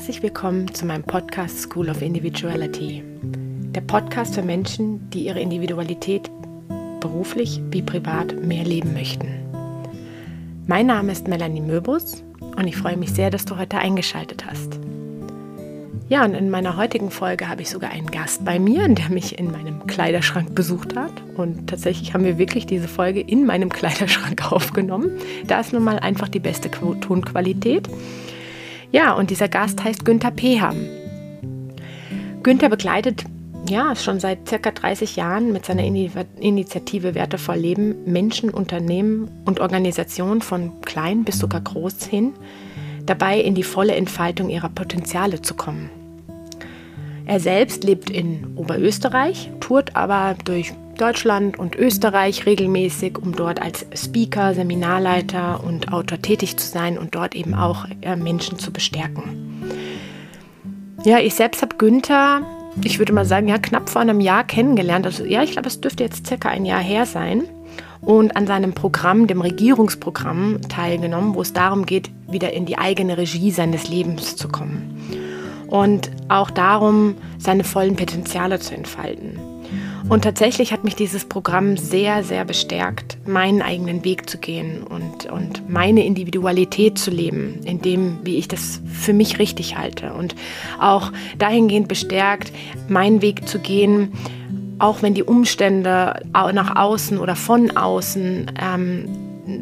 Herzlich willkommen zu meinem Podcast School of Individuality. Der Podcast für Menschen, die ihre Individualität beruflich wie privat mehr leben möchten. Mein Name ist Melanie Möbus und ich freue mich sehr, dass du heute eingeschaltet hast. Ja, und in meiner heutigen Folge habe ich sogar einen Gast bei mir, der mich in meinem Kleiderschrank besucht hat. Und tatsächlich haben wir wirklich diese Folge in meinem Kleiderschrank aufgenommen. Da ist nun mal einfach die beste Tonqualität. Ja, und dieser Gast heißt Günther Peham. Günther begleitet ja schon seit circa 30 Jahren mit seiner Initiative Wertevoll Leben Menschen, Unternehmen und Organisationen von klein bis sogar groß hin, dabei in die volle Entfaltung ihrer Potenziale zu kommen. Er selbst lebt in Oberösterreich, tourt aber durch Deutschland und Österreich regelmäßig, um dort als Speaker, Seminarleiter und Autor tätig zu sein und dort eben auch äh, Menschen zu bestärken. Ja, ich selbst habe Günther, ich würde mal sagen, ja, knapp vor einem Jahr kennengelernt. Also ja, ich glaube, es dürfte jetzt circa ein Jahr her sein. Und an seinem Programm, dem Regierungsprogramm, teilgenommen, wo es darum geht, wieder in die eigene Regie seines Lebens zu kommen und auch darum, seine vollen Potenziale zu entfalten. Und tatsächlich hat mich dieses Programm sehr, sehr bestärkt, meinen eigenen Weg zu gehen und, und meine Individualität zu leben, in dem, wie ich das für mich richtig halte. Und auch dahingehend bestärkt, meinen Weg zu gehen, auch wenn die Umstände nach außen oder von außen ähm,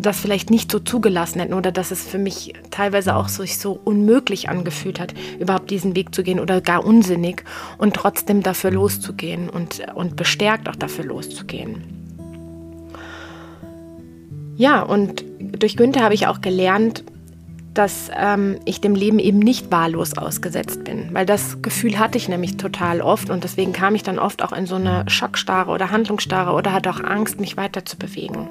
das vielleicht nicht so zugelassen hätten oder dass es für mich teilweise auch so, sich so unmöglich angefühlt hat, überhaupt diesen Weg zu gehen oder gar unsinnig und trotzdem dafür loszugehen und, und bestärkt auch dafür loszugehen. Ja, und durch Günther habe ich auch gelernt, dass ähm, ich dem Leben eben nicht wahllos ausgesetzt bin. Weil das Gefühl hatte ich nämlich total oft und deswegen kam ich dann oft auch in so eine Schockstarre oder Handlungsstarre oder hatte auch Angst, mich weiter zu bewegen.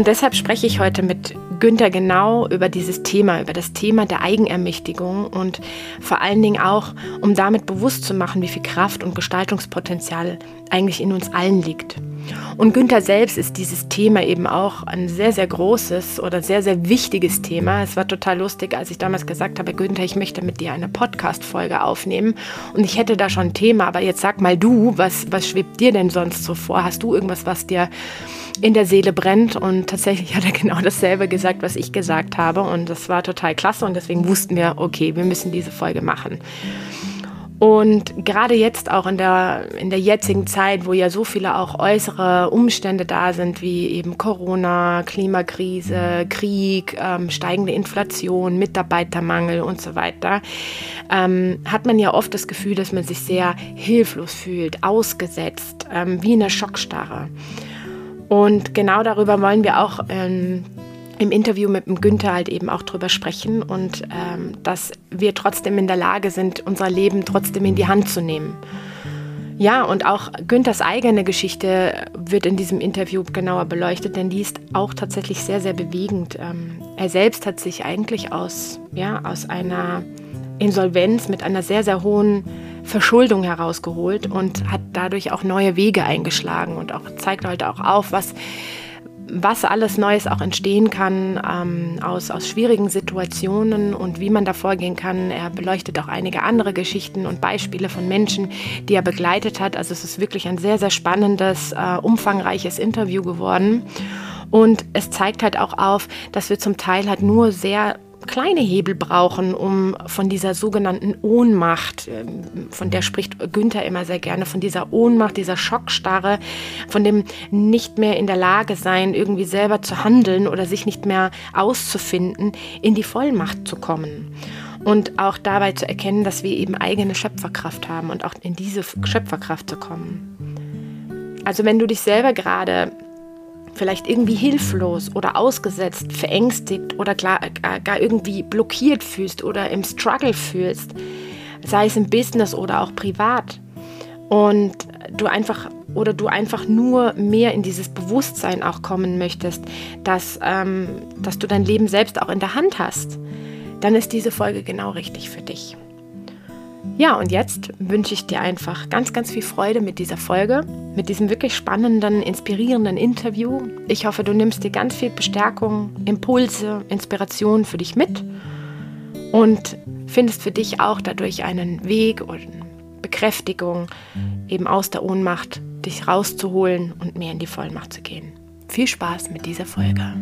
Und deshalb spreche ich heute mit Günther genau über dieses Thema, über das Thema der Eigenermächtigung und vor allen Dingen auch, um damit bewusst zu machen, wie viel Kraft und Gestaltungspotenzial eigentlich in uns allen liegt. Und Günther selbst ist dieses Thema eben auch ein sehr, sehr großes oder sehr, sehr wichtiges Thema. Es war total lustig, als ich damals gesagt habe, Günther, ich möchte mit dir eine Podcast-Folge aufnehmen. Und ich hätte da schon ein Thema, aber jetzt sag mal du, was, was schwebt dir denn sonst so vor? Hast du irgendwas, was dir in der Seele brennt? Und tatsächlich hat er genau dasselbe gesagt, was ich gesagt habe. Und das war total klasse. Und deswegen wussten wir, okay, wir müssen diese Folge machen. Und gerade jetzt auch in der, in der jetzigen Zeit, wo ja so viele auch äußere Umstände da sind, wie eben Corona, Klimakrise, Krieg, ähm, steigende Inflation, Mitarbeitermangel und so weiter, ähm, hat man ja oft das Gefühl, dass man sich sehr hilflos fühlt, ausgesetzt, ähm, wie in einer Schockstarre. Und genau darüber wollen wir auch ähm, im Interview mit dem Günther halt eben auch drüber sprechen und ähm, dass wir trotzdem in der Lage sind, unser Leben trotzdem in die Hand zu nehmen. Ja, und auch Günthers eigene Geschichte wird in diesem Interview genauer beleuchtet, denn die ist auch tatsächlich sehr, sehr bewegend. Ähm, er selbst hat sich eigentlich aus, ja, aus einer Insolvenz mit einer sehr, sehr hohen Verschuldung herausgeholt und hat dadurch auch neue Wege eingeschlagen und auch zeigt heute auch auf, was was alles Neues auch entstehen kann ähm, aus, aus schwierigen Situationen und wie man da vorgehen kann. Er beleuchtet auch einige andere Geschichten und Beispiele von Menschen, die er begleitet hat. Also es ist wirklich ein sehr, sehr spannendes, äh, umfangreiches Interview geworden. Und es zeigt halt auch auf, dass wir zum Teil halt nur sehr kleine Hebel brauchen, um von dieser sogenannten Ohnmacht, ähm, von der spricht Günther immer sehr gerne, von dieser Ohnmacht, dieser Schockstarre, von dem nicht mehr in der Lage sein, irgendwie selber zu handeln oder sich nicht mehr auszufinden, in die Vollmacht zu kommen. Und auch dabei zu erkennen, dass wir eben eigene Schöpferkraft haben und auch in diese Schöpferkraft zu kommen. Also wenn du dich selber gerade vielleicht irgendwie hilflos oder ausgesetzt, verängstigt oder gar, gar irgendwie blockiert fühlst oder im Struggle fühlst, sei es im Business oder auch privat. Und du einfach oder du einfach nur mehr in dieses Bewusstsein auch kommen möchtest, dass, ähm, dass du dein Leben selbst auch in der Hand hast, dann ist diese Folge genau richtig für dich. Ja, und jetzt wünsche ich dir einfach ganz, ganz viel Freude mit dieser Folge, mit diesem wirklich spannenden, inspirierenden Interview. Ich hoffe, du nimmst dir ganz viel Bestärkung, Impulse, Inspiration für dich mit und findest für dich auch dadurch einen Weg oder Bekräftigung, eben aus der Ohnmacht dich rauszuholen und mehr in die Vollmacht zu gehen. Viel Spaß mit dieser Folge.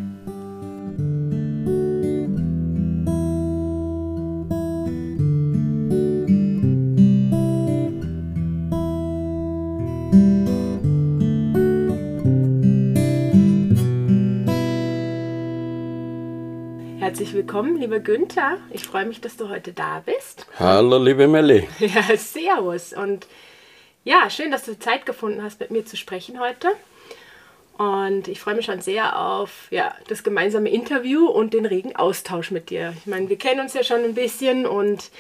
Herzlich willkommen, lieber Günther. Ich freue mich, dass du heute da bist. Hallo, liebe Melli. Ja, servus. Und ja, schön, dass du Zeit gefunden hast, mit mir zu sprechen heute. Und ich freue mich schon sehr auf ja, das gemeinsame Interview und den regen Austausch mit dir. Ich meine, wir kennen uns ja schon ein bisschen und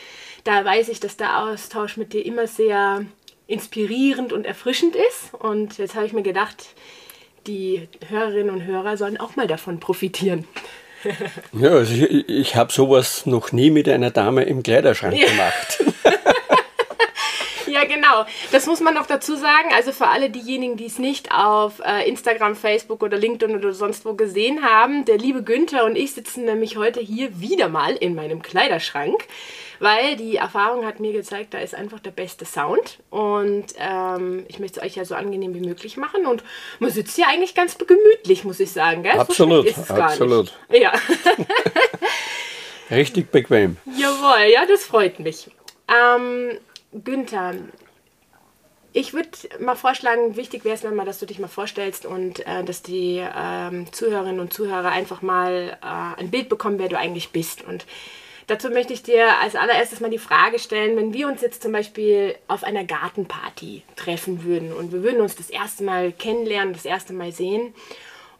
da weiß ich, dass der Austausch mit dir immer sehr inspirierend und erfrischend ist. Und jetzt habe ich mir gedacht, die Hörerinnen und Hörer sollen auch mal davon profitieren. Ja, also ich, ich habe sowas noch nie mit einer Dame im Kleiderschrank ja. gemacht. Ja, genau. Das muss man noch dazu sagen. Also für alle diejenigen, die es nicht auf äh, Instagram, Facebook oder LinkedIn oder sonst wo gesehen haben, der liebe Günther und ich sitzen nämlich heute hier wieder mal in meinem Kleiderschrank weil die Erfahrung hat mir gezeigt, da ist einfach der beste Sound und ähm, ich möchte es euch ja so angenehm wie möglich machen und man sitzt hier eigentlich ganz gemütlich, muss ich sagen. Gell? Absolut, so absolut. Ja. Richtig bequem. Jawohl, ja, das freut mich. Ähm, Günther, ich würde mal vorschlagen, wichtig wäre es mal, dass du dich mal vorstellst und äh, dass die ähm, Zuhörerinnen und Zuhörer einfach mal äh, ein Bild bekommen, wer du eigentlich bist. Und Dazu möchte ich dir als allererstes mal die Frage stellen, wenn wir uns jetzt zum Beispiel auf einer Gartenparty treffen würden und wir würden uns das erste Mal kennenlernen, das erste Mal sehen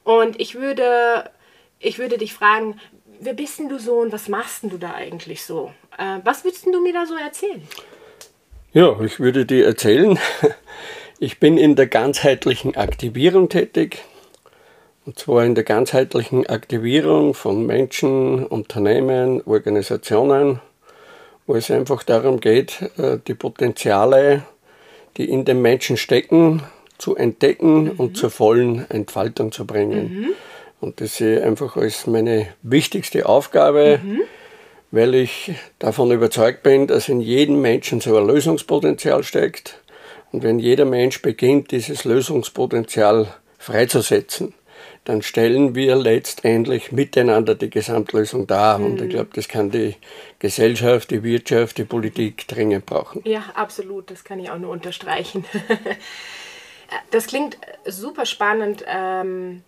und ich würde, ich würde dich fragen, wer bist denn du so und was machst denn du da eigentlich so? Äh, was würdest du mir da so erzählen? Ja, ich würde dir erzählen, ich bin in der ganzheitlichen Aktivierung tätig. Und zwar in der ganzheitlichen Aktivierung von Menschen, Unternehmen, Organisationen, wo es einfach darum geht, äh, die Potenziale, die in den Menschen stecken, zu entdecken mhm. und zur vollen Entfaltung zu bringen. Mhm. Und das sehe ich einfach als meine wichtigste Aufgabe, mhm. weil ich davon überzeugt bin, dass in jedem Menschen so ein Lösungspotenzial steckt. Und wenn jeder Mensch beginnt, dieses Lösungspotenzial freizusetzen, dann stellen wir letztendlich miteinander die Gesamtlösung dar. Mhm. Und ich mhm. glaube, das kann die Gesellschaft, die Wirtschaft, die Politik dringend brauchen. Ja, absolut. Das kann ich auch nur unterstreichen. das klingt super spannend, ähm,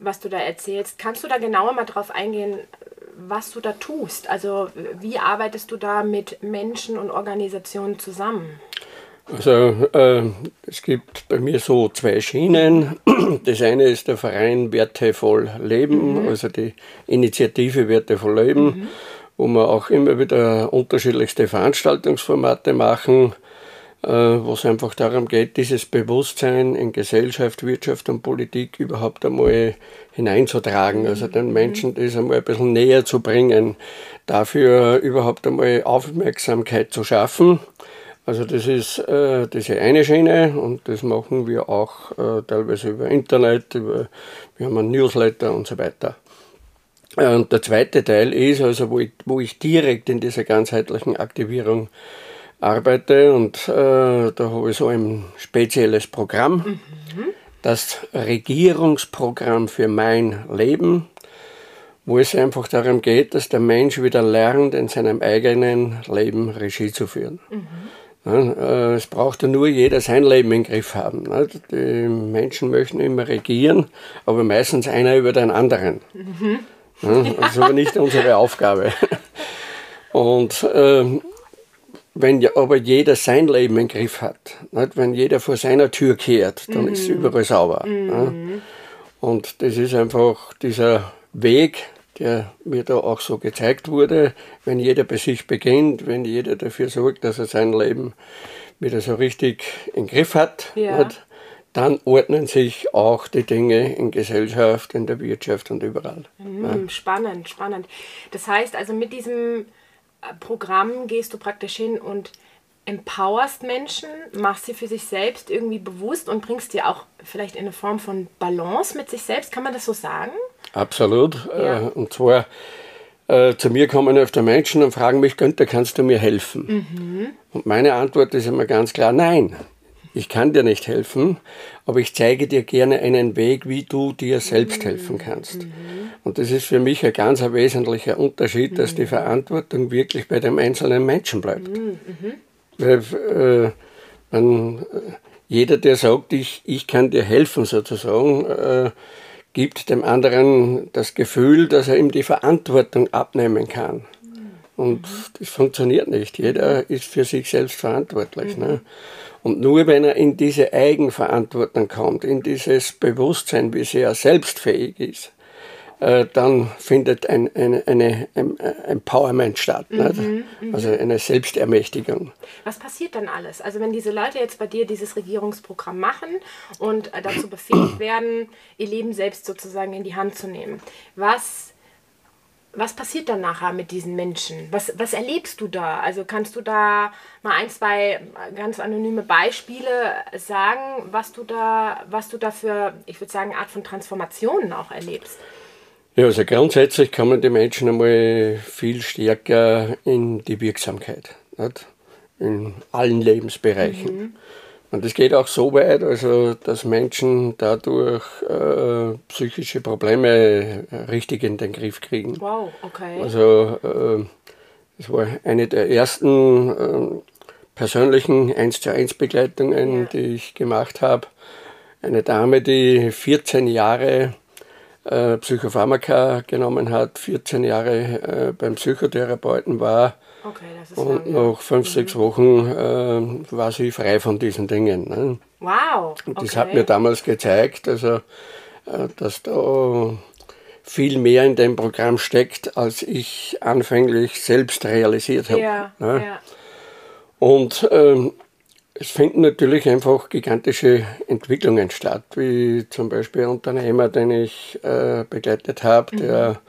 was du da erzählst. Kannst du da genauer mal drauf eingehen, was du da tust? Also wie arbeitest du da mit Menschen und Organisationen zusammen? Also äh, es gibt bei mir so zwei Schienen. Das eine ist der Verein Wertevoll Leben, mhm. also die Initiative Wertevoll Leben, mhm. wo wir auch immer wieder unterschiedlichste Veranstaltungsformate machen, äh, wo es einfach darum geht, dieses Bewusstsein in Gesellschaft, Wirtschaft und Politik überhaupt einmal hineinzutragen, also den mhm. Menschen das einmal ein bisschen näher zu bringen, dafür überhaupt einmal Aufmerksamkeit zu schaffen also das ist äh, diese eine Schiene und das machen wir auch äh, teilweise über Internet, über, wir haben einen Newsletter und so weiter. Äh, und der zweite Teil ist, also wo ich, wo ich direkt in dieser ganzheitlichen Aktivierung arbeite und äh, da habe ich so ein spezielles Programm, mhm. das Regierungsprogramm für mein Leben, wo es einfach darum geht, dass der Mensch wieder lernt, in seinem eigenen Leben Regie zu führen. Mhm. Äh, es braucht ja nur jeder sein Leben im Griff haben. Die Menschen möchten immer regieren, aber meistens einer über den anderen. Mhm. Das ist aber nicht unsere Aufgabe. Und ähm, wenn aber jeder sein Leben im Griff hat, wenn jeder vor seiner Tür kehrt, dann ist es mhm. überall sauber. Mhm. Und das ist einfach dieser Weg, der mir da auch so gezeigt wurde, wenn jeder bei sich beginnt, wenn jeder dafür sorgt, dass er sein Leben wieder so richtig im Griff hat, ja. hat dann ordnen sich auch die Dinge in Gesellschaft, in der Wirtschaft und überall. Mhm, ja. Spannend, spannend. Das heißt also, mit diesem Programm gehst du praktisch hin und empowerst Menschen, machst sie für sich selbst irgendwie bewusst und bringst dir auch vielleicht in eine Form von Balance mit sich selbst. Kann man das so sagen? Absolut. Ja. Äh, und zwar, äh, zu mir kommen öfter Menschen und fragen mich, Günther, kannst du mir helfen? Mhm. Und meine Antwort ist immer ganz klar, nein. Ich kann dir nicht helfen, aber ich zeige dir gerne einen Weg, wie du dir selbst helfen kannst. Mhm. Und das ist für mich ein ganz ein wesentlicher Unterschied, dass die Verantwortung wirklich bei dem einzelnen Menschen bleibt. Mhm. Weil, äh, man, äh, jeder, der sagt, ich, ich kann dir helfen sozusagen, äh, gibt dem anderen das Gefühl, dass er ihm die Verantwortung abnehmen kann. Und das funktioniert nicht. Jeder ist für sich selbst verantwortlich. Ne? Und nur wenn er in diese Eigenverantwortung kommt, in dieses Bewusstsein, wie sehr er selbstfähig ist, dann findet ein, ein, eine, ein Empowerment statt, mhm, mhm, also eine Selbstermächtigung. Was passiert dann alles? Also wenn diese Leute jetzt bei dir dieses Regierungsprogramm machen und äh, dazu befähigt werden, ihr Leben selbst sozusagen in die Hand zu nehmen, was was passiert dann nachher mit diesen Menschen? Was, was erlebst du da? Also kannst du da mal ein, zwei ganz anonyme Beispiele sagen, was du da, was du da für, ich würde sagen, Art von Transformationen auch erlebst? Ja, also grundsätzlich kommen die Menschen einmal viel stärker in die Wirksamkeit, nicht? in allen Lebensbereichen. Mhm. Und es geht auch so weit, also, dass Menschen dadurch äh, psychische Probleme richtig in den Griff kriegen. Wow, okay. Also, äh, das war eine der ersten äh, persönlichen 1 zu 1 Begleitungen, ja. die ich gemacht habe. Eine Dame, die 14 Jahre äh, Psychopharmaka genommen hat, 14 Jahre äh, beim Psychotherapeuten war. Okay, und lang, nach fünf, ja. sechs mhm. Wochen äh, war sie frei von diesen Dingen. Ne? Wow. Und das hat mir damals gezeigt, also, äh, dass da viel mehr in dem Programm steckt, als ich anfänglich selbst realisiert habe. Ja, ne? ja. Und ähm, es finden natürlich einfach gigantische Entwicklungen statt, wie zum Beispiel ein Unternehmer, den ich äh, begleitet habe, der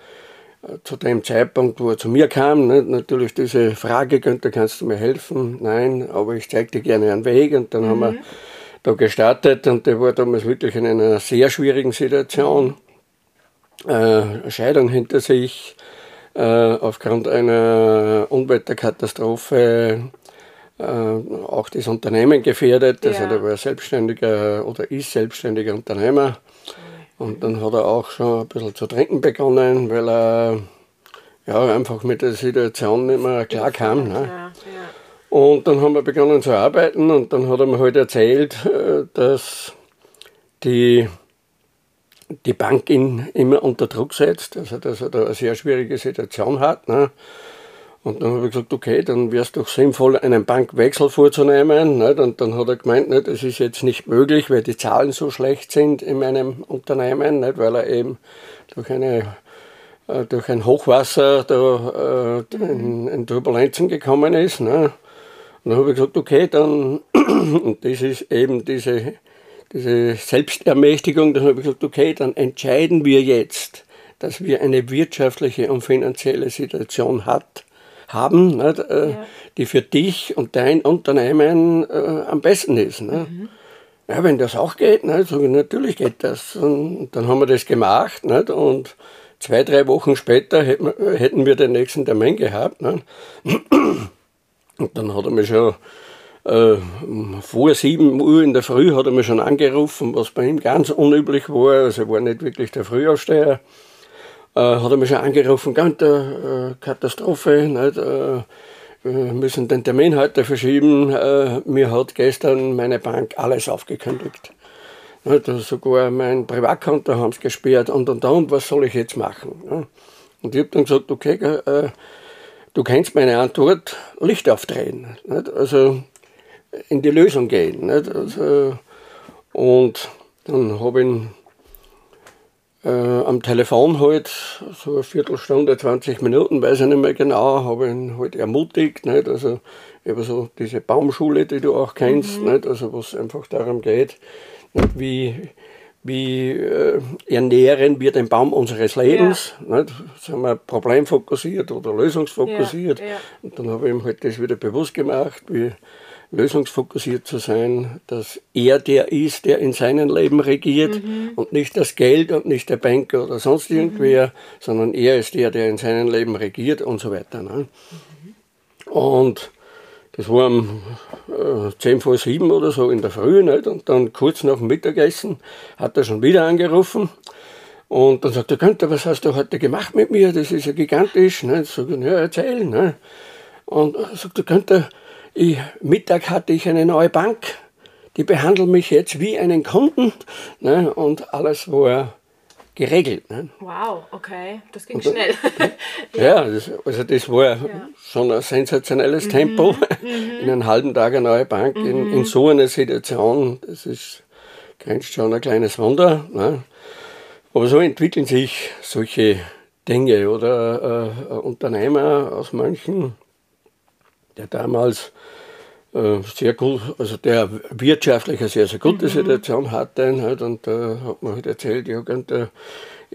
mhm. äh, zu dem Zeitpunkt, wo er zu mir kam, ne, natürlich diese Frage, Günther, kannst du mir helfen? Nein, aber ich zeige dir gerne einen Weg. Und dann mhm. haben wir mhm. da gestartet und der war damals wirklich in einer sehr schwierigen Situation. Äh, Scheidung hinter sich, äh, aufgrund einer Unwetterkatastrophe auch das Unternehmen gefährdet. Also ja. der war selbstständiger oder ist selbstständiger Unternehmer. Und dann hat er auch schon ein bisschen zu trinken begonnen, weil er ja, einfach mit der Situation nicht mehr klar kam. Ne? Ja, ja. Und dann haben wir begonnen zu arbeiten und dann hat er mir halt erzählt, äh, dass die, die Bank ihn immer unter Druck setzt, also dass er da eine sehr schwierige Situation hat. Ne? Und dann habe ich gesagt, okay, dann wäre es doch sinnvoll, einen Bankwechsel vorzunehmen. Nicht? Und dann hat er gemeint, nicht, das ist jetzt nicht möglich, weil die Zahlen so schlecht sind in meinem Unternehmen, nicht? weil er eben durch, eine, äh, durch ein Hochwasser da, äh, in, in, Turbulenzen gekommen ist. Ne? Und dann habe ich gesagt, okay, dann, und das ist eben diese, diese Selbstermächtigung, dann habe ich gesagt, okay, dann entscheiden wir jetzt, dass wir eine wirtschaftliche und finanzielle Situation hat, haben, nicht, äh, ja. die für dich und dein Unternehmen äh, am besten ist. Ne? Mhm. Ja, wenn das auch geht, ne, sage ich, natürlich geht das. Und dann haben wir das gemacht nicht? und zwei, drei Wochen später hätten wir den nächsten Termin gehabt. Ne? Und dann hat er mich schon äh, vor sieben Uhr in der Früh hat er mich schon angerufen, was bei ihm ganz unüblich war. Also er war nicht wirklich der Frühaufsteher äh, hat er mich schon angerufen, Günther, äh, Katastrophe, nicht, äh, wir müssen den Termin heute verschieben. Äh, mir hat gestern meine Bank alles aufgekündigt. Nicht, also sogar mein Privatkonto haben sie gesperrt und und und, was soll ich jetzt machen? Und ich habe dann gesagt, okay, äh, du kennst meine Antwort, Licht aufdrehen. Nicht? Also in die Lösung gehen. Also, und dann habe ich ihn äh, am Telefon halt, so eine Viertelstunde, 20 Minuten, weiß ich nicht mehr genau, habe ihn halt ermutigt, nicht? also eben so diese Baumschule, die du auch kennst, mhm. nicht? also was einfach darum geht, nicht? wie, wie äh, ernähren wir den Baum unseres Lebens, ja. nicht? sind wir problemfokussiert oder lösungsfokussiert ja, ja. und dann habe ich ihm halt das wieder bewusst gemacht, wie lösungsfokussiert zu sein, dass er der ist, der in seinem Leben regiert mhm. und nicht das Geld und nicht der Banker oder sonst mhm. irgendwer, mhm. sondern er ist der, der in seinem Leben regiert und so weiter. Ne? Mhm. Und das war um äh, 10 vor 7 oder so in der Früh nicht? und dann kurz nach dem Mittagessen hat er schon wieder angerufen und dann sagt er, Günther, was hast du heute gemacht mit mir? Das ist ja gigantisch. Ne? Ich, ja, erzähl. Ne? Und sagt er, Günther, ich, Mittag hatte ich eine neue Bank, die behandelt mich jetzt wie einen Kunden ne, und alles war geregelt. Ne. Wow, okay, das ging dann, schnell. ja, ja das, also das war ja. schon ein sensationelles mhm. Tempo. Mhm. In einem halben Tag eine neue Bank, mhm. in, in, so einer Situation, das ist, grenzt schon ein kleines Wunder. Ne. Aber so entwickeln sich solche Dinge oder äh, Unternehmer aus manchen der damals äh, sehr gut, also der wirtschaftlich eine sehr, sehr gute. Situation hatte. Halt, und da äh, hat man halt erzählt, ja, und,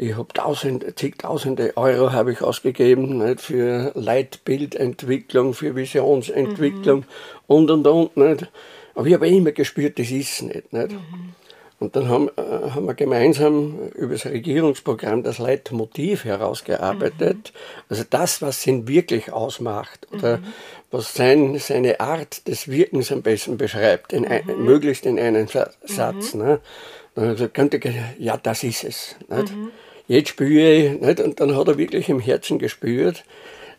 ich habe tausend, zigtausende Euro habe ich ausgegeben nicht, für Leitbildentwicklung, für Visionsentwicklung mhm. und und und. Nicht. Aber ich habe immer gespürt, das ist es nicht. nicht. Mhm. Und dann haben, äh, haben wir gemeinsam über das Regierungsprogramm das Leitmotiv herausgearbeitet. Mhm. Also das, was ihn wirklich ausmacht oder mhm. Was sein, seine Art des Wirkens am besten beschreibt, in ein, mhm. möglichst in einem Satz. Mhm. Ne? Dann habe ich gesagt, ja, das ist es. Mhm. Jetzt spüre ich, nicht? und dann hat er wirklich im Herzen gespürt,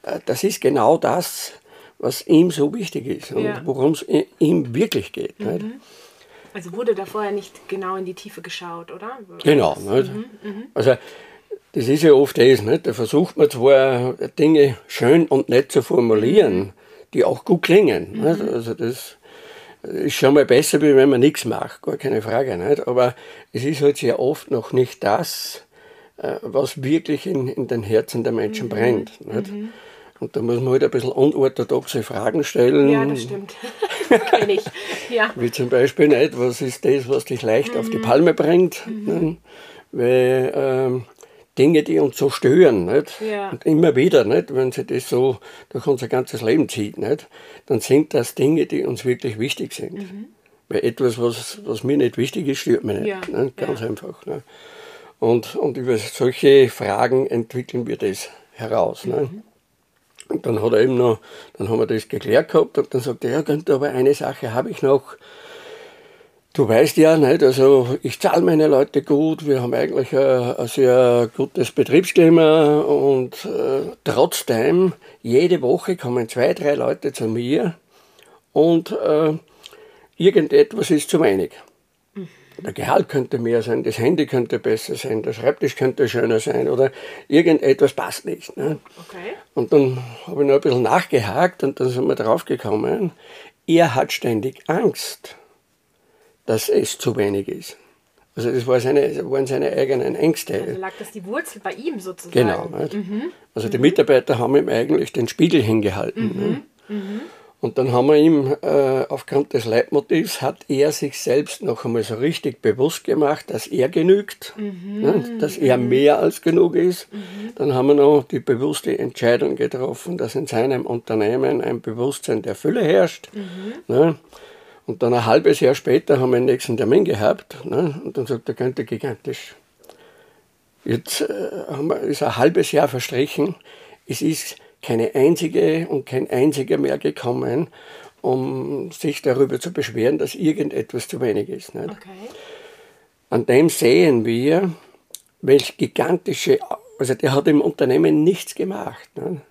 äh, das ist genau das, was ihm so wichtig ist und ja. worum es ihm wirklich geht. Mhm. Also wurde da vorher nicht genau in die Tiefe geschaut, oder? Genau. Mhm, mhm, also das ist ja oft das, nicht? da versucht man zwar Dinge schön und nett zu formulieren, mhm. Die auch gut klingen. Mhm. Nicht? Also das ist schon mal besser, wie wenn man nichts macht, gar keine Frage. Nicht? Aber es ist halt sehr oft noch nicht das, äh, was wirklich in, in den Herzen der Menschen mhm. brennt. Nicht? Mhm. Und da muss man halt ein bisschen unorthodoxe Fragen stellen. Ja, das stimmt. Kenn ich. Ja. Wie zum Beispiel nicht, was ist das, was dich leicht mhm. auf die mhm. Palme bringt? Mhm. Ne? Weil ähm, Dinge, die uns so stören, nicht? Ja. und immer wieder, nicht? wenn sie das so durch unser ganzes Leben zieht, nicht? dann sind das Dinge, die uns wirklich wichtig sind. Mhm. Weil etwas, was, was mir nicht wichtig ist, stört mich nicht. Ja. nicht? Ganz ja. einfach. Nicht? Und, und über solche Fragen entwickeln wir das heraus. Mhm. Und dann hat er eben noch, dann haben wir das geklärt gehabt und dann sagt er, ja aber eine Sache habe ich noch. Du weißt ja, nicht, also ich zahle meine Leute gut, wir haben eigentlich ein, ein sehr gutes Betriebsklima und äh, trotzdem, jede Woche kommen zwei, drei Leute zu mir und äh, irgendetwas ist zu wenig. Der Gehalt könnte mehr sein, das Handy könnte besser sein, der Schreibtisch könnte schöner sein oder irgendetwas passt nicht. Ne? Okay. Und dann habe ich noch ein bisschen nachgehakt und dann sind wir draufgekommen, er hat ständig Angst, dass es zu wenig ist. Also das war seine, waren seine eigenen Ängste. Also lag das die Wurzel bei ihm sozusagen? Genau. Mhm. Also die Mitarbeiter haben ihm eigentlich den Spiegel hingehalten. Mhm. Ne? Mhm. Und dann haben wir ihm, äh, aufgrund des Leitmotivs, hat er sich selbst noch einmal so richtig bewusst gemacht, dass er genügt, mhm. ne, dass er mehr als genug ist. Mhm. Dann haben wir noch die bewusste Entscheidung getroffen, dass in seinem Unternehmen ein Bewusstsein der Fülle herrscht. Mhm. Ne. Und dann ein halbes Jahr später haben wir den nächsten Termin gehabt. Ne, und dann sagt er, könnte gigantisch. Jetzt äh, wir, ist ein halbes Jahr verstrichen. Es ist keine einzige und kein einziger mehr gekommen, um sich darüber zu beschweren, dass irgendetwas zu wenig ist. Nicht? Okay. An dem sehen wir, welch gigantische, also der hat im Unternehmen nichts gemacht. Nicht?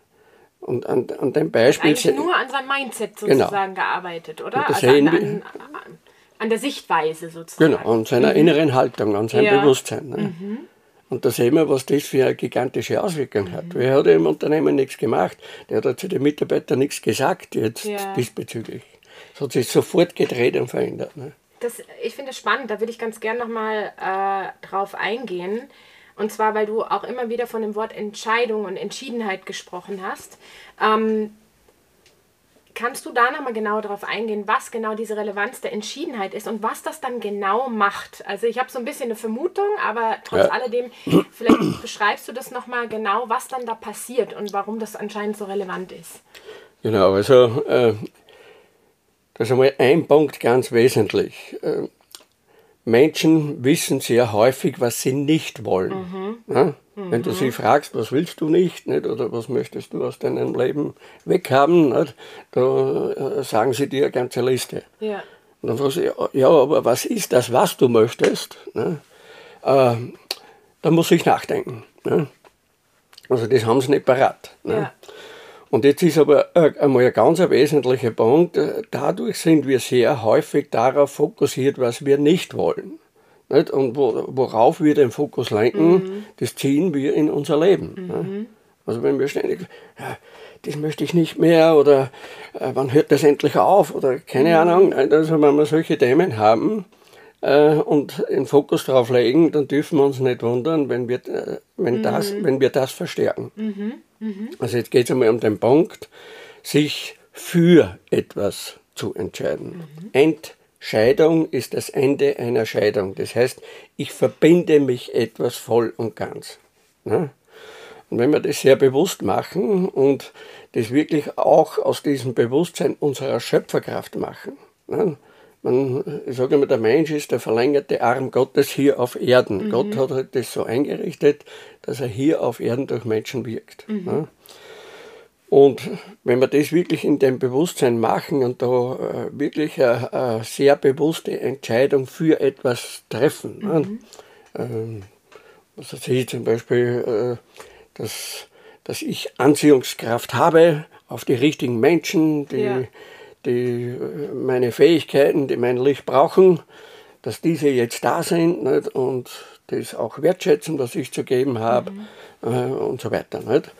Und an, an dem Beispiel. Eigentlich nur an seinem Mindset genau. sozusagen genau. gearbeitet, oder? Also an, an, an, der Sichtweise sozusagen. Genau, an seiner mhm. inneren Haltung, an seinem ja. Bewusstsein. Ne? Mhm. Und da sehen wir, was das für eine gigantische Auswirkung hat. Mhm. Er hat im Unternehmen nichts gemacht. Der hat zu den Mitarbeitern nichts gesagt jetzt ja. diesbezüglich. Es hat sich sofort gedreht und verändert. Ne? Das, ich finde es spannend, da würde ich ganz gern nochmal äh, drauf eingehen. Und zwar, weil du auch immer wieder von dem Wort Entscheidung und Entschiedenheit gesprochen hast. Ähm, Kannst du da nochmal genau darauf eingehen, was genau diese Relevanz der Entschiedenheit ist und was das dann genau macht? Also ich habe so ein bisschen eine Vermutung, aber trotz ja. alledem, vielleicht beschreibst du das nochmal genau, was dann da passiert und warum das anscheinend so relevant ist. Genau, also äh, Das ist einmal ein Punkt ganz wesentlich. Äh, Menschen wissen sehr häufig, was sie nicht wollen. Mhm. Ja? Mhm. Wenn du sie fragst, was willst du nicht, nicht, oder was möchtest du aus deinem Leben weghaben, nicht, da äh, sagen sie dir eine ganze Liste. Ja. Und dann fragst du, ja, aber was ist das, was du möchtest? Ne? Äh, da muss ich nachdenken. Ne? Also das haben sie nicht parat. Ne? Ja. Und jetzt ist aber einmal ein ganz wesentlicher Punkt, äh, dadurch sind wir sehr häufig darauf fokussiert, was wir nicht wollen. Nicht? Und worauf wir den Fokus lenken, mhm. das ziehen wir in unser Leben. Mhm. Also wenn wir ständig, das möchte ich nicht mehr oder äh, wann hört das endlich auf oder keine mhm. Ahnung, also wenn wir solche Themen haben, äh, und den Fokus darauf legen, dann dürfen wir uns nicht wundern, wenn wir, äh, wenn mhm. das, wenn wir das verstärken. Mhm. Mhm. Also jetzt geht es einmal um den Punkt, sich für etwas zu entscheiden. Mhm. Entscheidung ist das Ende einer Scheidung. Das heißt, ich verbinde mich etwas voll und ganz. Ne? Und wenn wir das sehr bewusst machen und das wirklich auch aus diesem Bewusstsein unserer Schöpferkraft machen, ne? Man, ich sage immer, der Mensch ist der verlängerte Arm Gottes hier auf Erden. Mhm. Gott hat halt das so eingerichtet, dass er hier auf Erden durch Menschen wirkt. Mhm. Ja. Und wenn wir das wirklich in dem Bewusstsein machen und da äh, wirklich eine, eine, sehr bewusste Entscheidung für etwas treffen, mhm. ne? ähm, was weiß ich zum Beispiel, äh, dass, dass ich Anziehungskraft habe auf die richtigen Menschen, die ja die meine Fähigkeiten, die mein Licht brauchen, dass diese jetzt da sind nicht? und das auch wertschätzen, was ich zu geben habe mhm. äh, und so weiter. Nicht?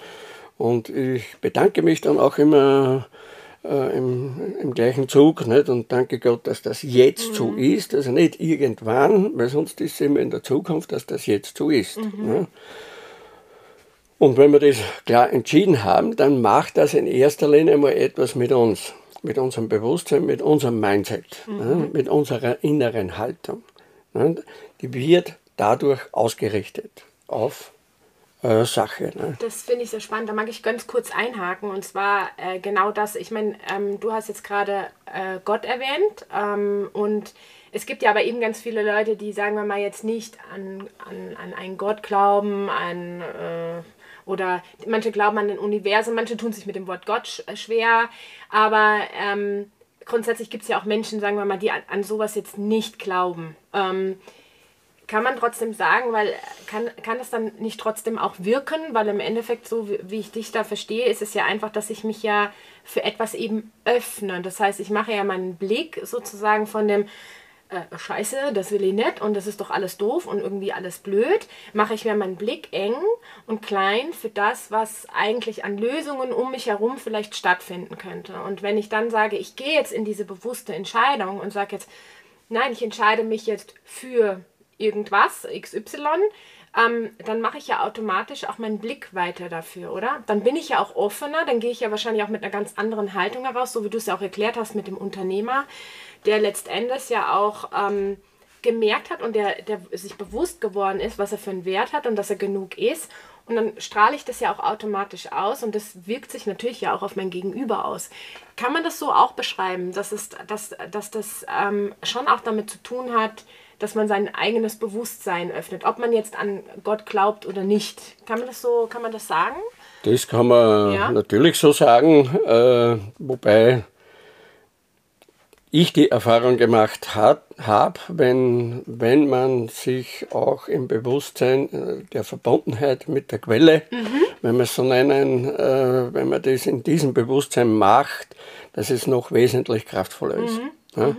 Und ich bedanke mich dann auch immer äh, im, im, gleichen Zug nicht? und danke Gott, dass das jetzt mhm. so ist, also nicht irgendwann, weil sonst ist es immer in der Zukunft, dass das jetzt so ist. Mhm. Und wenn wir das klar entschieden haben, dann macht das in erster Linie mal etwas mit uns mit unserem Bewusstsein, mit unserem Mindset, mhm. ne, mit unserer inneren Haltung. Ne, die wird dadurch ausgerichtet auf äh, Sache. Ne. Das finde ich sehr spannend. Da mag ich ganz kurz einhaken. Und zwar äh, genau das. Ich meine, ähm, du hast jetzt gerade äh, Gott erwähnt. Ähm, und es gibt ja aber eben ganz viele Leute, die, sagen wir mal, jetzt nicht an, an, an einen Gott glauben, an äh, oder manche glauben an den Universum, manche tun sich mit dem Wort Gott äh, schwer. Aber ähm, grundsätzlich gibt es ja auch Menschen, sagen wir mal, die an, an sowas jetzt nicht glauben. Ähm, kann man trotzdem sagen, weil kann, kann das dann nicht trotzdem auch wirken? Weil im Endeffekt, so wie ich dich da verstehe, ist es ja einfach, dass ich mich ja für etwas eben öffne. Das heißt, ich mache ja meinen Blick sozusagen von dem äh, scheiße, das will ich nicht und das ist doch alles doof und irgendwie alles blöd, mache ich mir meinen Blick eng und klein für das, was eigentlich an Lösungen um mich herum vielleicht stattfinden könnte. Und wenn ich dann sage, ich gehe jetzt in diese bewusste Entscheidung und sage jetzt, nein, ich entscheide mich jetzt für irgendwas, XY, ähm, dann mache ich ja automatisch auch meinen Blick weiter dafür, oder? Dann bin ich ja auch offener, dann gehe ich ja wahrscheinlich auch mit einer ganz anderen Haltung heraus, so wie du es ja auch erklärt hast mit dem Unternehmer der letztendlich ja auch ähm, gemerkt hat und der, der sich bewusst geworden ist, was er für einen Wert hat und dass er genug ist. Und dann strahle ich das ja auch automatisch aus und das wirkt sich natürlich ja auch auf mein Gegenüber aus. Kann man das so auch beschreiben, dass, es, dass, dass das ähm, schon auch damit zu tun hat, dass man sein eigenes Bewusstsein öffnet, ob man jetzt an Gott glaubt oder nicht. Kann man das so, kann man das sagen? Das kann man ja? natürlich so sagen, äh, wobei ich die Erfahrung gemacht habe, wenn, wenn man sich auch im Bewusstsein äh, der Verbundenheit mit der Quelle, mhm. wenn wir es so nennen, äh, wenn man das in diesem Bewusstsein macht, dass es noch wesentlich kraftvoller ist. Mhm. Ja?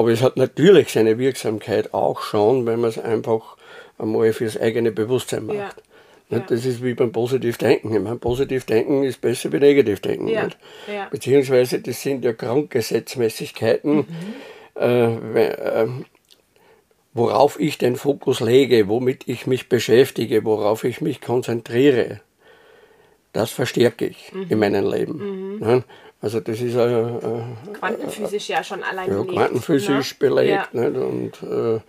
Aber es hat natürlich seine Wirksamkeit auch schon, wenn man es einfach einmal fürs eigene Bewusstsein macht. Ja. Ja. Das ist wie beim Positivdenken. Ich meine, Positivdenken ist besser wie Negativdenken. Ja. Ja. Beziehungsweise das sind ja Grundgesetzmäßigkeiten, mhm. äh, äh, worauf ich den Fokus lege, womit ich mich beschäftige, worauf ich mich konzentriere. Das verstärke ich mhm. in meinem Leben. Mhm. Also das ist äh, quantenphysisch ja schon allein ja, belegt. Quantenphysisch ne? belegt. Nicht? Und äh,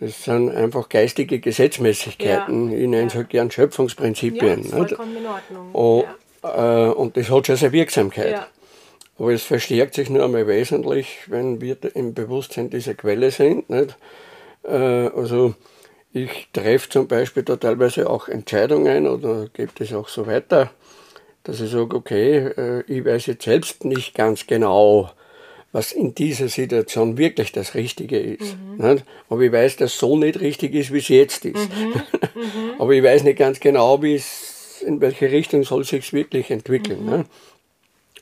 das sind einfach geistige Gesetzmäßigkeiten. Ja. Ich nenne es halt gern Schöpfungsprinzipien. Ja, vollkommen in Ordnung. Und, ja. äh, und das hat schon seine Wirksamkeit. Ja. Aber es verstärkt sich nur einmal wesentlich, wenn wir im Bewusstsein dieser Quelle sind. Nicht? Äh, also ich treffe zum Beispiel da teilweise auch Entscheidungen oder gebe das auch so weiter, dass ich sage, okay, äh, ich weiß jetzt selbst nicht ganz genau, was in dieser Situation wirklich das Richtige ist. Mhm. Aber ich weiß, dass so nicht richtig ist, wie es jetzt ist. Mhm. Mhm. Aber ich weiß nicht ganz genau, in welche Richtung soll sich wirklich entwickeln. Ne?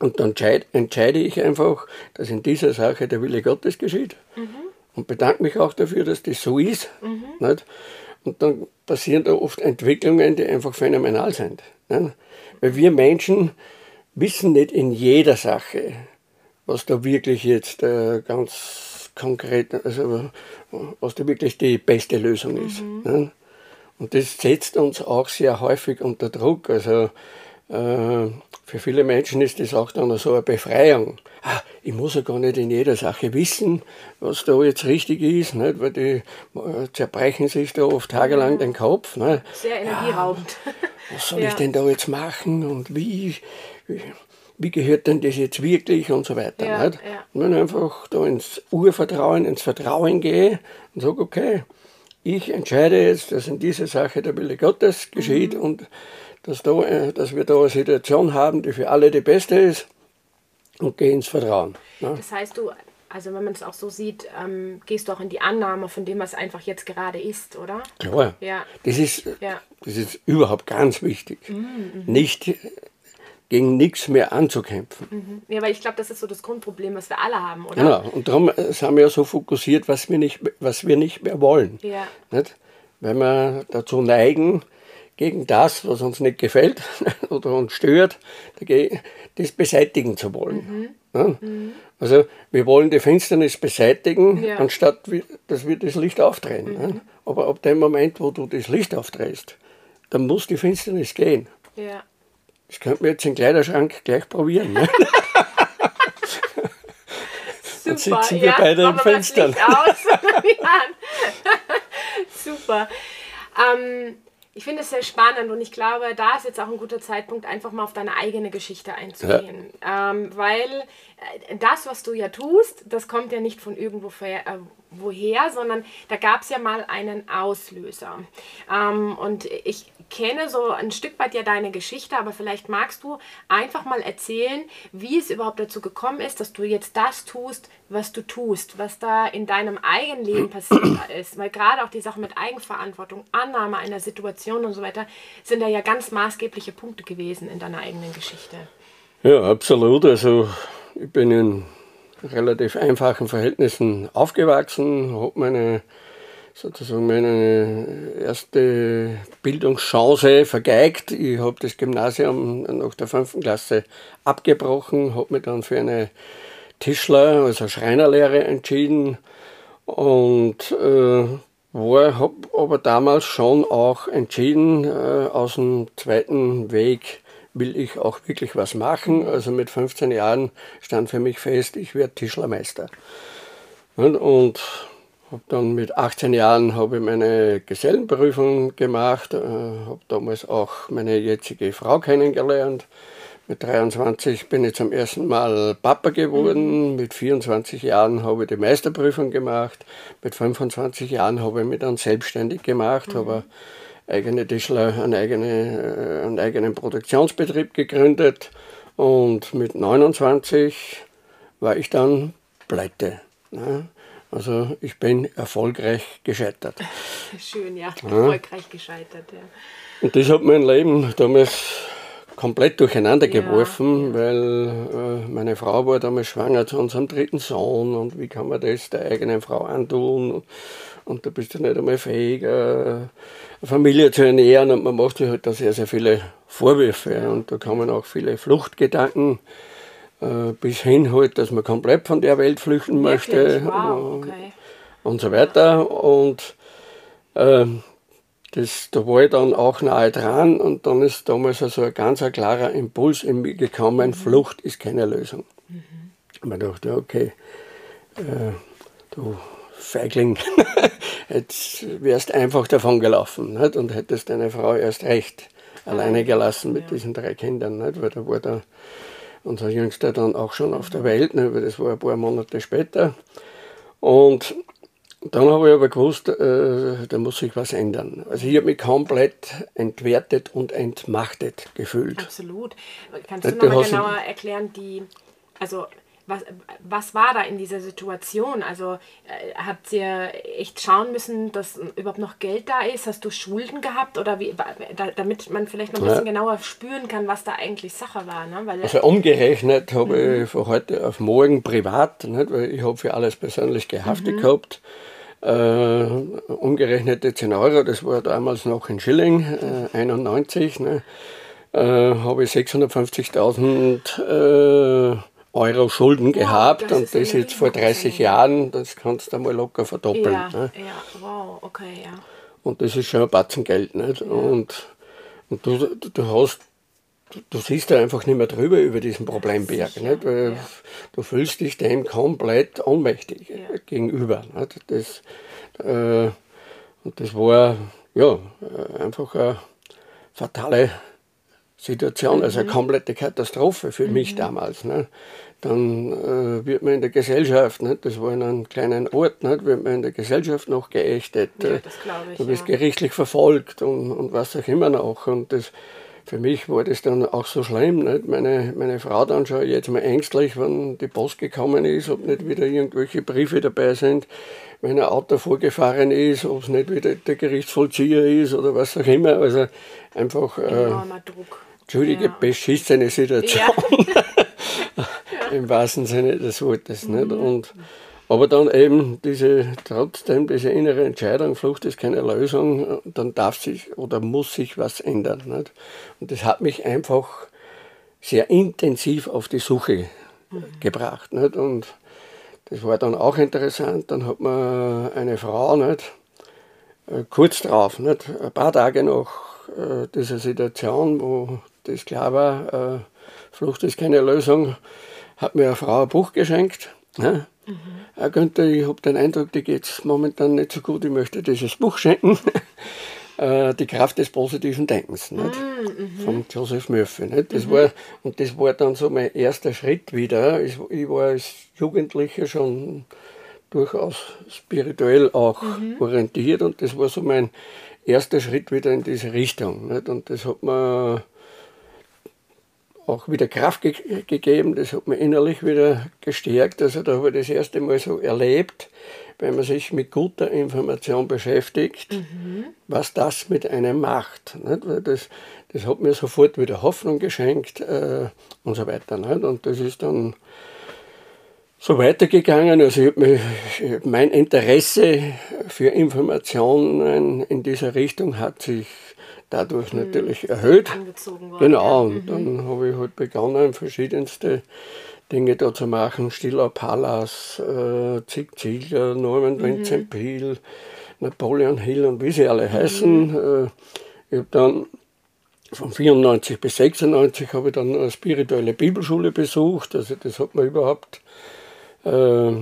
Und dann entscheide, ich einfach, dass in dieser Sache der Wille Gottes geschieht. Mhm. Und bedanke mich auch dafür, dass das so ist. Mhm. Und dann passieren da oft Entwicklungen, die einfach phänomenal sind. Weil wir Menschen wissen nicht in jeder Sache, was da wirklich jetzt äh, ganz konkret, also was da wirklich die beste Lösung ist. Mhm. Ne? Und das setzt uns auch sehr häufig unter Druck. Also äh, für viele Menschen ist das auch dann so eine Befreiung. Ah, ich muss ja gar nicht in jeder Sache wissen, was da jetzt richtig ist, nicht? weil die äh, zerbrechen sich da oft tagelang den Kopf. Nicht? Sehr energieraubend. Ja, was soll ja. ich denn da jetzt machen und wie, wie gehört denn das jetzt wirklich und so weiter. Ja, nicht? Ja. Und wenn einfach da ins Urvertrauen, ins Vertrauen gehe und sage, okay, ich entscheide jetzt, dass in dieser Sache der Wille Gottes geschieht mhm. und dass, da, äh, dass wir da eine Situation haben, die für alle die beste ist und gehe ins Vertrauen. Ne? Das heißt, du, also wenn man es auch so sieht, ähm, gehst du auch in die Annahme von dem, was einfach jetzt gerade ist, oder? Klar. Ja. Das, ist, ja. das ist überhaupt ganz wichtig. Mhm, mhm. Nicht gegen nichts mehr anzukämpfen. Mhm. Ja, aber ich glaube, das ist so das Grundproblem, was wir alle haben, oder? Genau, und darum äh, sind wir ja so fokussiert, was wir nicht, was wir nicht mehr wollen. Ja. Nicht? Weil wir dazu neigen, gegen das, was uns nicht gefällt oder uns stört, das beseitigen zu wollen. Mhm. Ja? Mhm. Also wir wollen die Finsternis beseitigen, ja. anstatt dass wir das Licht aufdrehen. Mhm. Aber ab dem Moment, wo du das Licht aufdrehst, dann muss die Finsternis gehen. Ja. Das könnten wir jetzt im Kleiderschrank gleich probieren. Ne? Super, Dann sitzen wir ja, beide im Fenster. Super. Ähm, ich finde es sehr spannend und ich glaube, da ist jetzt auch ein guter Zeitpunkt, einfach mal auf deine eigene Geschichte einzugehen. Ja. Ähm, weil äh, das, was du ja tust, das kommt ja nicht von irgendwo äh, woher, sondern da gab es ja mal einen Auslöser. Ähm, und ich kenne so ein Stück weit ja deine Geschichte, aber vielleicht magst du einfach mal erzählen, wie es überhaupt dazu gekommen ist, dass du jetzt das tust, was du tust, was da in deinem eigenen Leben passiert ist. Weil gerade auch die Sache mit Eigenverantwortung, Annahme einer Situation und so weiter, sind da ja ganz maßgebliche Punkte gewesen in deiner eigenen Geschichte. Ja, absolut. Also ich bin in relativ einfachen Verhältnissen aufgewachsen, habe meine sozusagen meine erste Bildungschance vergeigt. Ich habe das Gymnasium nach der fünften Klasse abgebrochen, habe mich dann für eine Tischler, also Schreinerlehre entschieden und äh, habe aber damals schon auch entschieden, äh, aus dem zweiten Weg will ich auch wirklich was machen. Also mit 15 Jahren stand für mich fest, ich werde Tischlermeister. Und, und habe dann mit 18 Jahren habe ich meine Gesellenprüfung gemacht, äh, habe damals auch meine jetzige Frau kennengelernt. Mit 23 bin ich zum ersten Mal Papa geworden. Mhm. Mit 24 Jahren habe ich die Meisterprüfung gemacht. Mit 25 Jahren habe ich mich dann selbstständig gemacht, mhm. habe eigene Tischler, einen, eigene, äh, einen eigenen Produktionsbetrieb gegründet und mit 29 war ich dann pleite. Ne? Also ich bin erfolgreich gescheitert. Schön, ja, ja. erfolgreich gescheitert, ja. Und das hat mein Leben damals komplett durcheinander geworfen, ja, weil äh, meine Frau war damals schwanger zu unserem dritten Sohn und wie kann man das der eigenen Frau antun? Und da bist du nicht einmal fähig, eine Familie zu ernähren und man macht sich halt da sehr, sehr viele Vorwürfe und da kommen auch viele Fluchtgedanken äh, bis hin halt, dass man komplett von der Welt flüchten möchte wow, okay. und so weiter und äh, das, da war ich dann auch nahe dran und dann ist damals also ein ganz ein klarer Impuls in mich gekommen, mhm. Flucht ist keine Lösung. Mhm. Und man dachte, okay, äh, du Feigling, jetzt wärst einfach davon gelaufen nicht? und hättest deine Frau erst recht alleine gelassen mit ja. diesen drei Kindern, nicht? weil da war der unser Jüngster dann auch schon auf der Welt, ne, das war ein paar Monate später. Und dann habe ich aber gewusst, äh, da muss sich was ändern. Also ich habe mich komplett entwertet und entmachtet gefühlt. Absolut. Kannst du nochmal genauer erklären, die, also was, was war da in dieser Situation? Also äh, habt ihr echt schauen müssen, dass überhaupt noch Geld da ist? Hast du Schulden gehabt? Oder wie, da, damit man vielleicht noch ein bisschen ja. genauer spüren kann, was da eigentlich Sache war. Ne? Weil, also umgerechnet habe mhm. ich von heute auf morgen privat, nicht? weil ich habe für alles persönlich gehaftet mhm. gehabt. Äh, umgerechnete 10 Euro, das war damals noch in Schilling, äh, 91, ne? äh, habe ich 650.000 äh, Euro Schulden gehabt das und das jetzt vor 30 Jahren, das kannst du mal locker verdoppeln. Ja, ne? ja, wow, okay, ja. Und das ist schon ein Batzen Geld. Nicht? Ja. Und, und du, du hast, du siehst da einfach nicht mehr drüber über diesen Problemberg. Nicht? Weil ja. Du fühlst dich dem komplett ohnmächtig ja. gegenüber. Nicht? Das, äh, und das war ja einfach eine fatale Situation, also eine mhm. komplette Katastrophe für mhm. mich damals. Ne? Dann äh, wird man in der Gesellschaft, ne? das war in einem kleinen Ort, ne? wird man in der Gesellschaft noch geächtet. Ja, äh, ich, du bist ja. gerichtlich verfolgt und, und was auch immer noch. Und das, für mich war das dann auch so schlimm. Nicht? Meine, meine Frau dann schon jetzt mal ängstlich, wenn die Post gekommen ist, ob nicht wieder irgendwelche Briefe dabei sind, wenn ein Auto vorgefahren ist, ob es nicht wieder der Gerichtsvollzieher ist oder was auch immer. Also einfach. Äh, Druck. Entschuldige, ja. beschissene Situation. Ja. Im wahrsten Sinne des Wortes. Nicht? Mhm. Und, aber dann eben diese, trotzdem diese innere Entscheidung, Flucht ist keine Lösung, dann darf sich oder muss sich was ändern. Nicht? Und das hat mich einfach sehr intensiv auf die Suche mhm. gebracht. Nicht? Und das war dann auch interessant. Dann hat man eine Frau, nicht? Äh, kurz drauf, nicht? ein paar Tage nach äh, dieser Situation, wo das klar war, äh, Flucht ist keine Lösung, hat mir eine Frau ein Buch geschenkt. Ne? Mhm. Herr Günther, ich habe den Eindruck, dir geht es momentan nicht so gut, ich möchte dieses Buch schenken. Äh, die Kraft des positiven Denkens nicht? Mhm. von Joseph Murphy. Nicht? Das mhm. war, und das war dann so mein erster Schritt wieder. Ich, ich war als Jugendlicher schon durchaus spirituell auch mhm. orientiert und das war so mein erster Schritt wieder in diese Richtung. Nicht? Und das hat mir auch wieder Kraft ge gegeben, das hat mir innerlich wieder gestärkt. Also da habe ich das erste Mal so erlebt, wenn man sich mit guter Information beschäftigt, mhm. was das mit einem macht. Nicht? Weil das, das hat mir sofort wieder Hoffnung geschenkt äh, und so weiter. Nicht? Und das ist dann so weitergegangen. Also ich mich, mein Interesse für Informationen in dieser Richtung hat sich dadurch mhm. natürlich erhöht. Genau, und mhm. dann habe ich halt begonnen, verschiedenste Dinge da zu machen. Stiller Pallas, äh, Zig Ziegler, Norman mhm. Vincent Peale, Napoleon Hill und wie sie alle heißen. Mhm. Ich habe dann von 94 bis 96 habe ich dann eine spirituelle Bibelschule besucht. Also das hat mir überhaupt äh,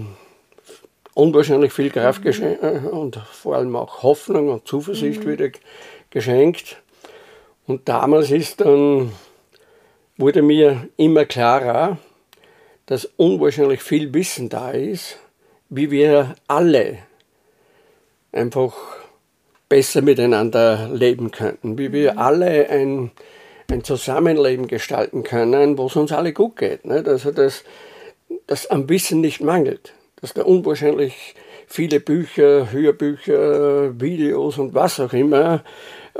unwahrscheinlich viel Kraft mhm. geschenkt äh, und vor allem auch Hoffnung und Zuversicht mhm. wieder geschenkt. Und damals ist dann, wurde mir immer klarer, dass unwahrscheinlich viel Wissen da ist, wie wir alle einfach besser miteinander leben könnten, wie wir mhm. alle ein, ein Zusammenleben gestalten können, wo es uns alle gut geht. Nicht? Also, dass, dass am Wissen nicht mangelt, dass da unwahrscheinlich viele Bücher, Hörbücher, Videos und was auch immer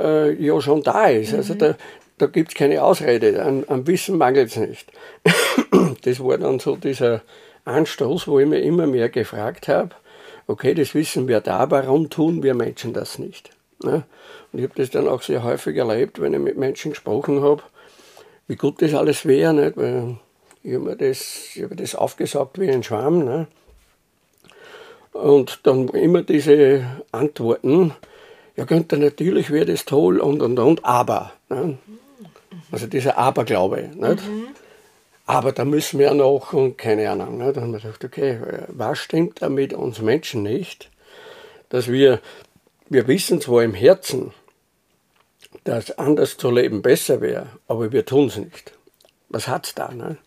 äh, ja schon da ist. Also mhm. da, da gibt es keine Ausrede, an, an Wissen mangelt es nicht. das war dann so dieser Anstoß, wo ich mir immer mehr gefragt habe, okay, das Wissen wir da, warum tun wir Menschen das nicht? Ne? Und ich habe das dann auch sehr häufig erlebt, wenn ich mit Menschen gesprochen habe, wie gut das alles wäre, nicht? weil ich habe mir das, ich hab das aufgesaugt wie ein Schwamm. Ne? Und dann immer diese Antworten, ja Günther, natürlich wäre das toll und und und, aber. Ne? Also dieser Aberglaube. Nicht? Mhm. Aber da müssen wir noch und keine Ahnung. Ne? Dann haben wir gedacht, okay, was stimmt da mit uns Menschen nicht, dass wir, wir wissen zwar im Herzen, dass anders zu leben besser wäre, aber wir tun es nicht. was hat es da? Ne?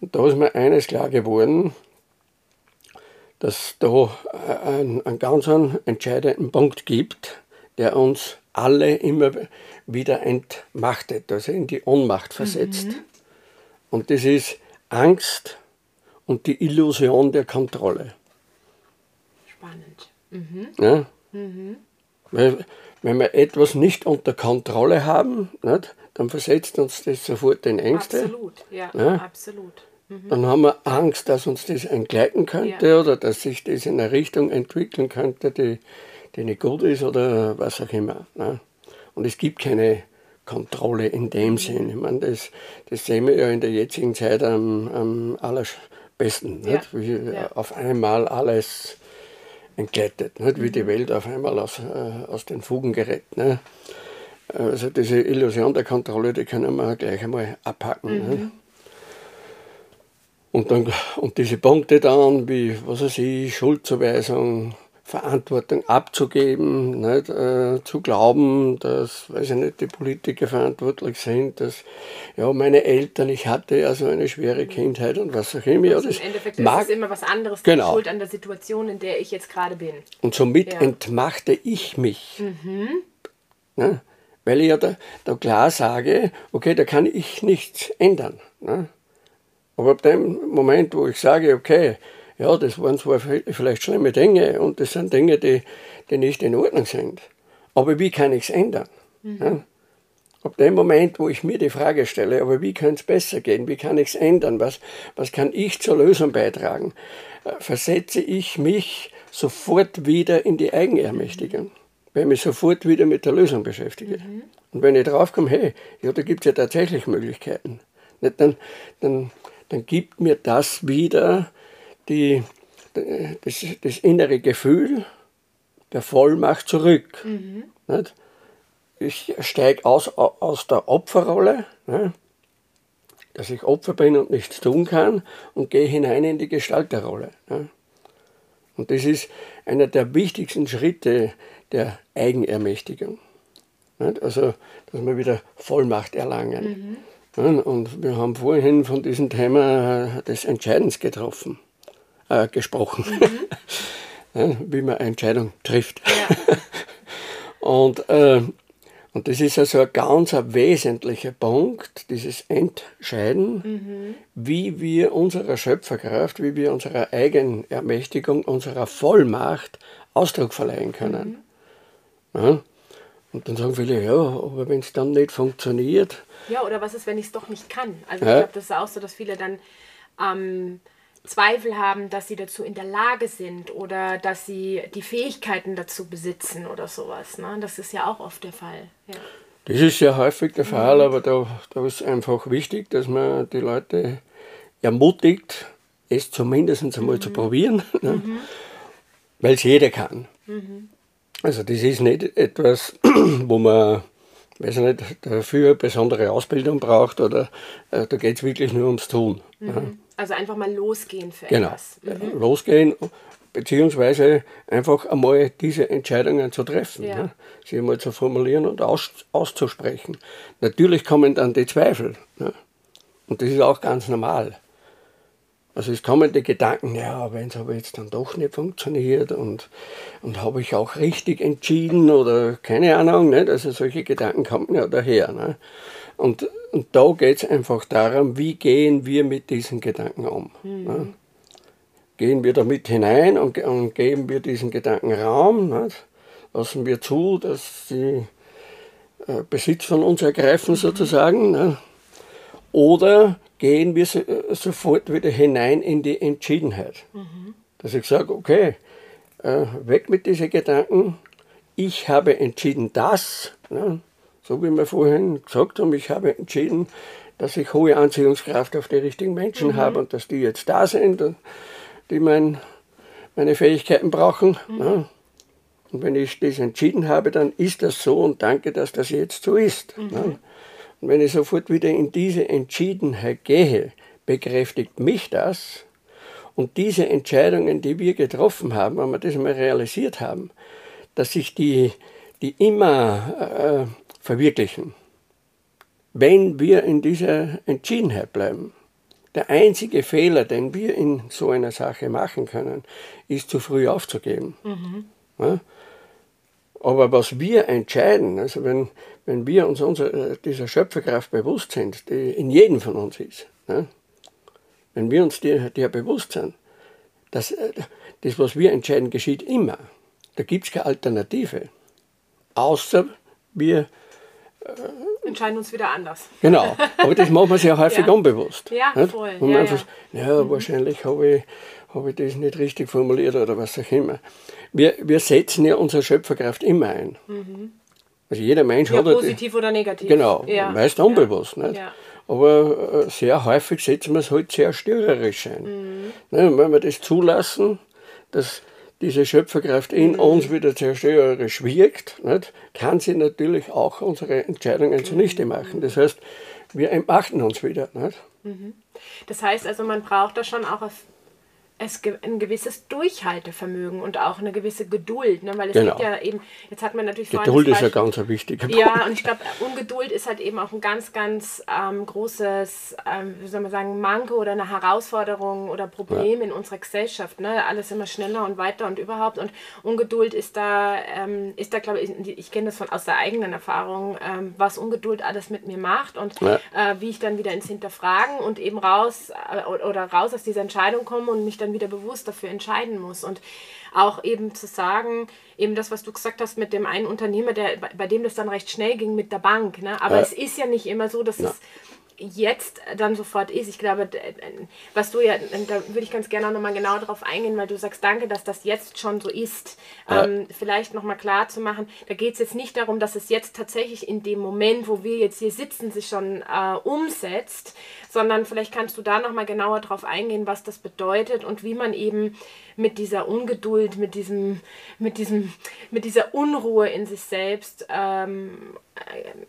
Und da ist mir eines klar geworden, dass da einen, einen ganz entscheidenden Punkt gibt, der uns alle immer wieder entmachtet, also in die Ohnmacht versetzt. Mhm. Und das ist Angst und die Illusion der Kontrolle. Spannend. Mhm. Ja? Mhm. Weil, wenn wir etwas nicht unter Kontrolle haben, nicht, dann versetzt uns das sofort in Ängste. Absolut, ja, ja? absolut. Mhm. Dann haben wir Angst, dass uns das entgleiten könnte ja. oder dass sich das in eine Richtung entwickeln könnte, die, die nicht gut ist oder was auch immer. Ne? Und es gibt keine Kontrolle in dem mhm. Sinn. Ich meine, das, das sehen wir ja in der jetzigen Zeit am, am allerbesten, ja. wie ja. auf einmal alles entgleitet, nicht? wie die mhm. Welt auf einmal aus, äh, aus den Fugen gerät. Ne? Also diese Illusion der Kontrolle, die können wir gleich einmal abhacken. Mhm. Ne? Und, dann, und diese Punkte dann, wie, was weiß ich, Schuldzuweisung, Verantwortung abzugeben, nicht, äh, zu glauben, dass, weiß ich nicht, die Politiker verantwortlich sind, dass, ja, meine Eltern, ich hatte ja so eine schwere Kindheit und was auch immer. Also Im Endeffekt mag, ist es immer was anderes, genau. Schuld an der Situation, in der ich jetzt gerade bin. Und somit ja. entmachte ich mich. Mhm. Ne? Weil ich ja da, da, klar sage, okay, da kann ich nichts ändern. Ne? Aber ab dem Moment, wo ich sage, okay, ja, das waren zwar vielleicht schlimme Dinge und das sind Dinge, die, die nicht in Ordnung sind. Aber wie kann ich es ändern? Mhm. Ja? Ab dem Moment, wo ich mir die Frage stelle, aber wie kann es besser gehen? Wie kann ich es ändern? Was, was kann ich zur Lösung beitragen? Äh, versetze ich mich sofort wieder in die Eigenermächtigung, weil ich mich sofort wieder mit der Lösung beschäftige. Mhm. Und wenn ich draufkomme, hey, ja, da gibt es ja tatsächlich Möglichkeiten, dann, dann dann gibt mir das wieder die, das, das innere Gefühl der Vollmacht zurück. Mhm. Ich steige aus, aus der Opferrolle, ne? dass ich Opfer bin und nichts tun kann, und gehe hinein in die Gestalterrolle. Ne? Und das ist einer der wichtigsten Schritte der Eigenermächtigung. Also, dass wir wieder Vollmacht erlangen. Mhm. Und wir haben vorhin von diesem Thema des Entscheidens getroffen, äh, gesprochen, mhm. wie man eine Entscheidung trifft. Ja. und, äh, und das ist also ein ganz ein wesentlicher Punkt, dieses Entscheiden, mhm. wie wir unserer Schöpferkraft, wie wir unserer Eigenermächtigung, unserer Vollmacht Ausdruck verleihen können. Mhm. Ja? Und dann sagen viele, ja, aber wenn es dann nicht funktioniert. Ja, oder was ist, wenn ich es doch nicht kann? Also ja. ich glaube, das ist auch so, dass viele dann ähm, Zweifel haben, dass sie dazu in der Lage sind oder dass sie die Fähigkeiten dazu besitzen oder sowas. Ne? Das ist ja auch oft der Fall. Ja. Das ist ja häufig der Fall, mhm. aber da, da ist einfach wichtig, dass man die Leute ermutigt, es zumindest einmal mhm. zu probieren, ne? mhm. weil es jeder kann. Mhm. Also das ist nicht etwas, wo man weiß ich nicht, dafür eine besondere Ausbildung braucht oder äh, da geht es wirklich nur ums Tun. Mhm. Also einfach mal losgehen für genau. etwas. Mhm. Losgehen, beziehungsweise einfach einmal diese Entscheidungen zu treffen, ja. ne? sie einmal zu formulieren und aus, auszusprechen. Natürlich kommen dann die Zweifel. Ne? Und das ist auch ganz normal. Also es kommen die Gedanken, ja, wenn es aber jetzt dann doch nicht funktioniert und, und habe ich auch richtig entschieden oder keine Ahnung, nicht? also solche Gedanken kommen ja daher. Ne? Und, und da geht es einfach darum, wie gehen wir mit diesen Gedanken um. Mhm. Ne? Gehen wir damit hinein und, und, geben wir diesen Gedanken Raum, nicht? lassen wir zu, dass sie äh, Besitz von uns ergreifen mhm. sozusagen. Ne? Oder gehen wir äh, sofort wieder hinein in die Entschiedenheit. Mhm. Dass ich sage, okay, äh, weg mit diesen Gedanken, ich habe entschieden das, ne? So wie wir vorhin gesagt haben, ich habe entschieden, dass ich hohe Anziehungskraft auf die richtigen Menschen mhm. habe und dass die jetzt da sind und die mein, meine Fähigkeiten brauchen. Mhm. Ne? Und wenn ich das entschieden habe, dann ist das so und danke, dass das jetzt so ist. Mhm. Ne? Und wenn ich sofort wieder in diese Entschiedenheit gehe, bekräftigt mich das. Und diese Entscheidungen, die wir getroffen haben, wenn wir das mal realisiert haben, dass sich die, die immer äh, verwirklichen. wenn wir in dieser Entschiedenheit bleiben. Der einzige Fehler, den wir in so einer Sache machen können, ist zu früh aufzugeben. Mhm. Ja? Aber was wir entscheiden, also wenn, wenn wir uns unser, dieser Schöpferkraft bewusst sind, die in jedem von uns ist, ja? wenn wir uns der, der bewusst sind, dass das, was wir entscheiden, geschieht immer. Da gibt es keine Alternative. Außer wir äh, entscheiden uns wieder anders. Genau, aber das machen wir sehr häufig ja. unbewusst. Ja, nicht? voll. Und ja, einfach, ja. ja mhm. wahrscheinlich habe ich, hab ich das nicht richtig formuliert oder was auch immer. Wir, wir setzen ja unsere Schöpferkraft immer ein. Mhm. Also jeder Mensch ja, hat... Positiv oder negativ. Genau, ja. meist unbewusst. Nicht? Aber äh, sehr häufig setzen wir es halt sehr störerisch ein. Mhm. Ne, wenn wir das zulassen, dass diese Schöpferkraft in mhm. uns wieder zerstörerisch wirkt, nicht, kann sie natürlich auch unsere Entscheidungen zunichte machen. Das heißt, wir entmachten uns wieder. Nicht? Mhm. Das heißt also, man braucht da schon auch es ein gewisses Durchhaltevermögen und auch eine gewisse Geduld, ne? weil es genau. gibt ja eben, jetzt hat man natürlich Geduld ist ja ganz ein wichtiger Punkt. Ja, und ich glaube, Ungeduld ist halt eben auch ein ganz, ganz ähm, großes, ähm, wie soll man sagen, Manko oder eine Herausforderung oder Problem ja. in unserer Gesellschaft. Ne? Alles immer schneller und weiter und überhaupt. Und Ungeduld ist da, ähm, ist da, glaube ich, ich kenne das von aus der eigenen Erfahrung, ähm, was Ungeduld alles mit mir macht und ja. äh, wie ich dann wieder ins Hinterfragen und eben raus äh, oder raus aus dieser Entscheidung komme und mich dann dann wieder bewusst dafür entscheiden muss. Und auch eben zu sagen, eben das, was du gesagt hast mit dem einen Unternehmer, der, bei, dem das dann recht schnell ging mit der Bank. Ne? Aber ja. es ist ja nicht immer so, dass ja. es jetzt dann sofort ist. Ich glaube, was du ja, da würde ich ganz gerne auch nochmal genau darauf eingehen, weil du sagst, danke, dass das jetzt schon so ist. Ja. Ähm, vielleicht nochmal klar zu machen, da geht es jetzt nicht darum, dass es jetzt tatsächlich in dem Moment, wo wir jetzt hier sitzen, sich schon äh, umsetzt, sondern vielleicht kannst du da nochmal genauer drauf eingehen, was das bedeutet und wie man eben mit dieser Ungeduld, mit diesem, mit diesem, mit dieser Unruhe in sich selbst, ähm, äh,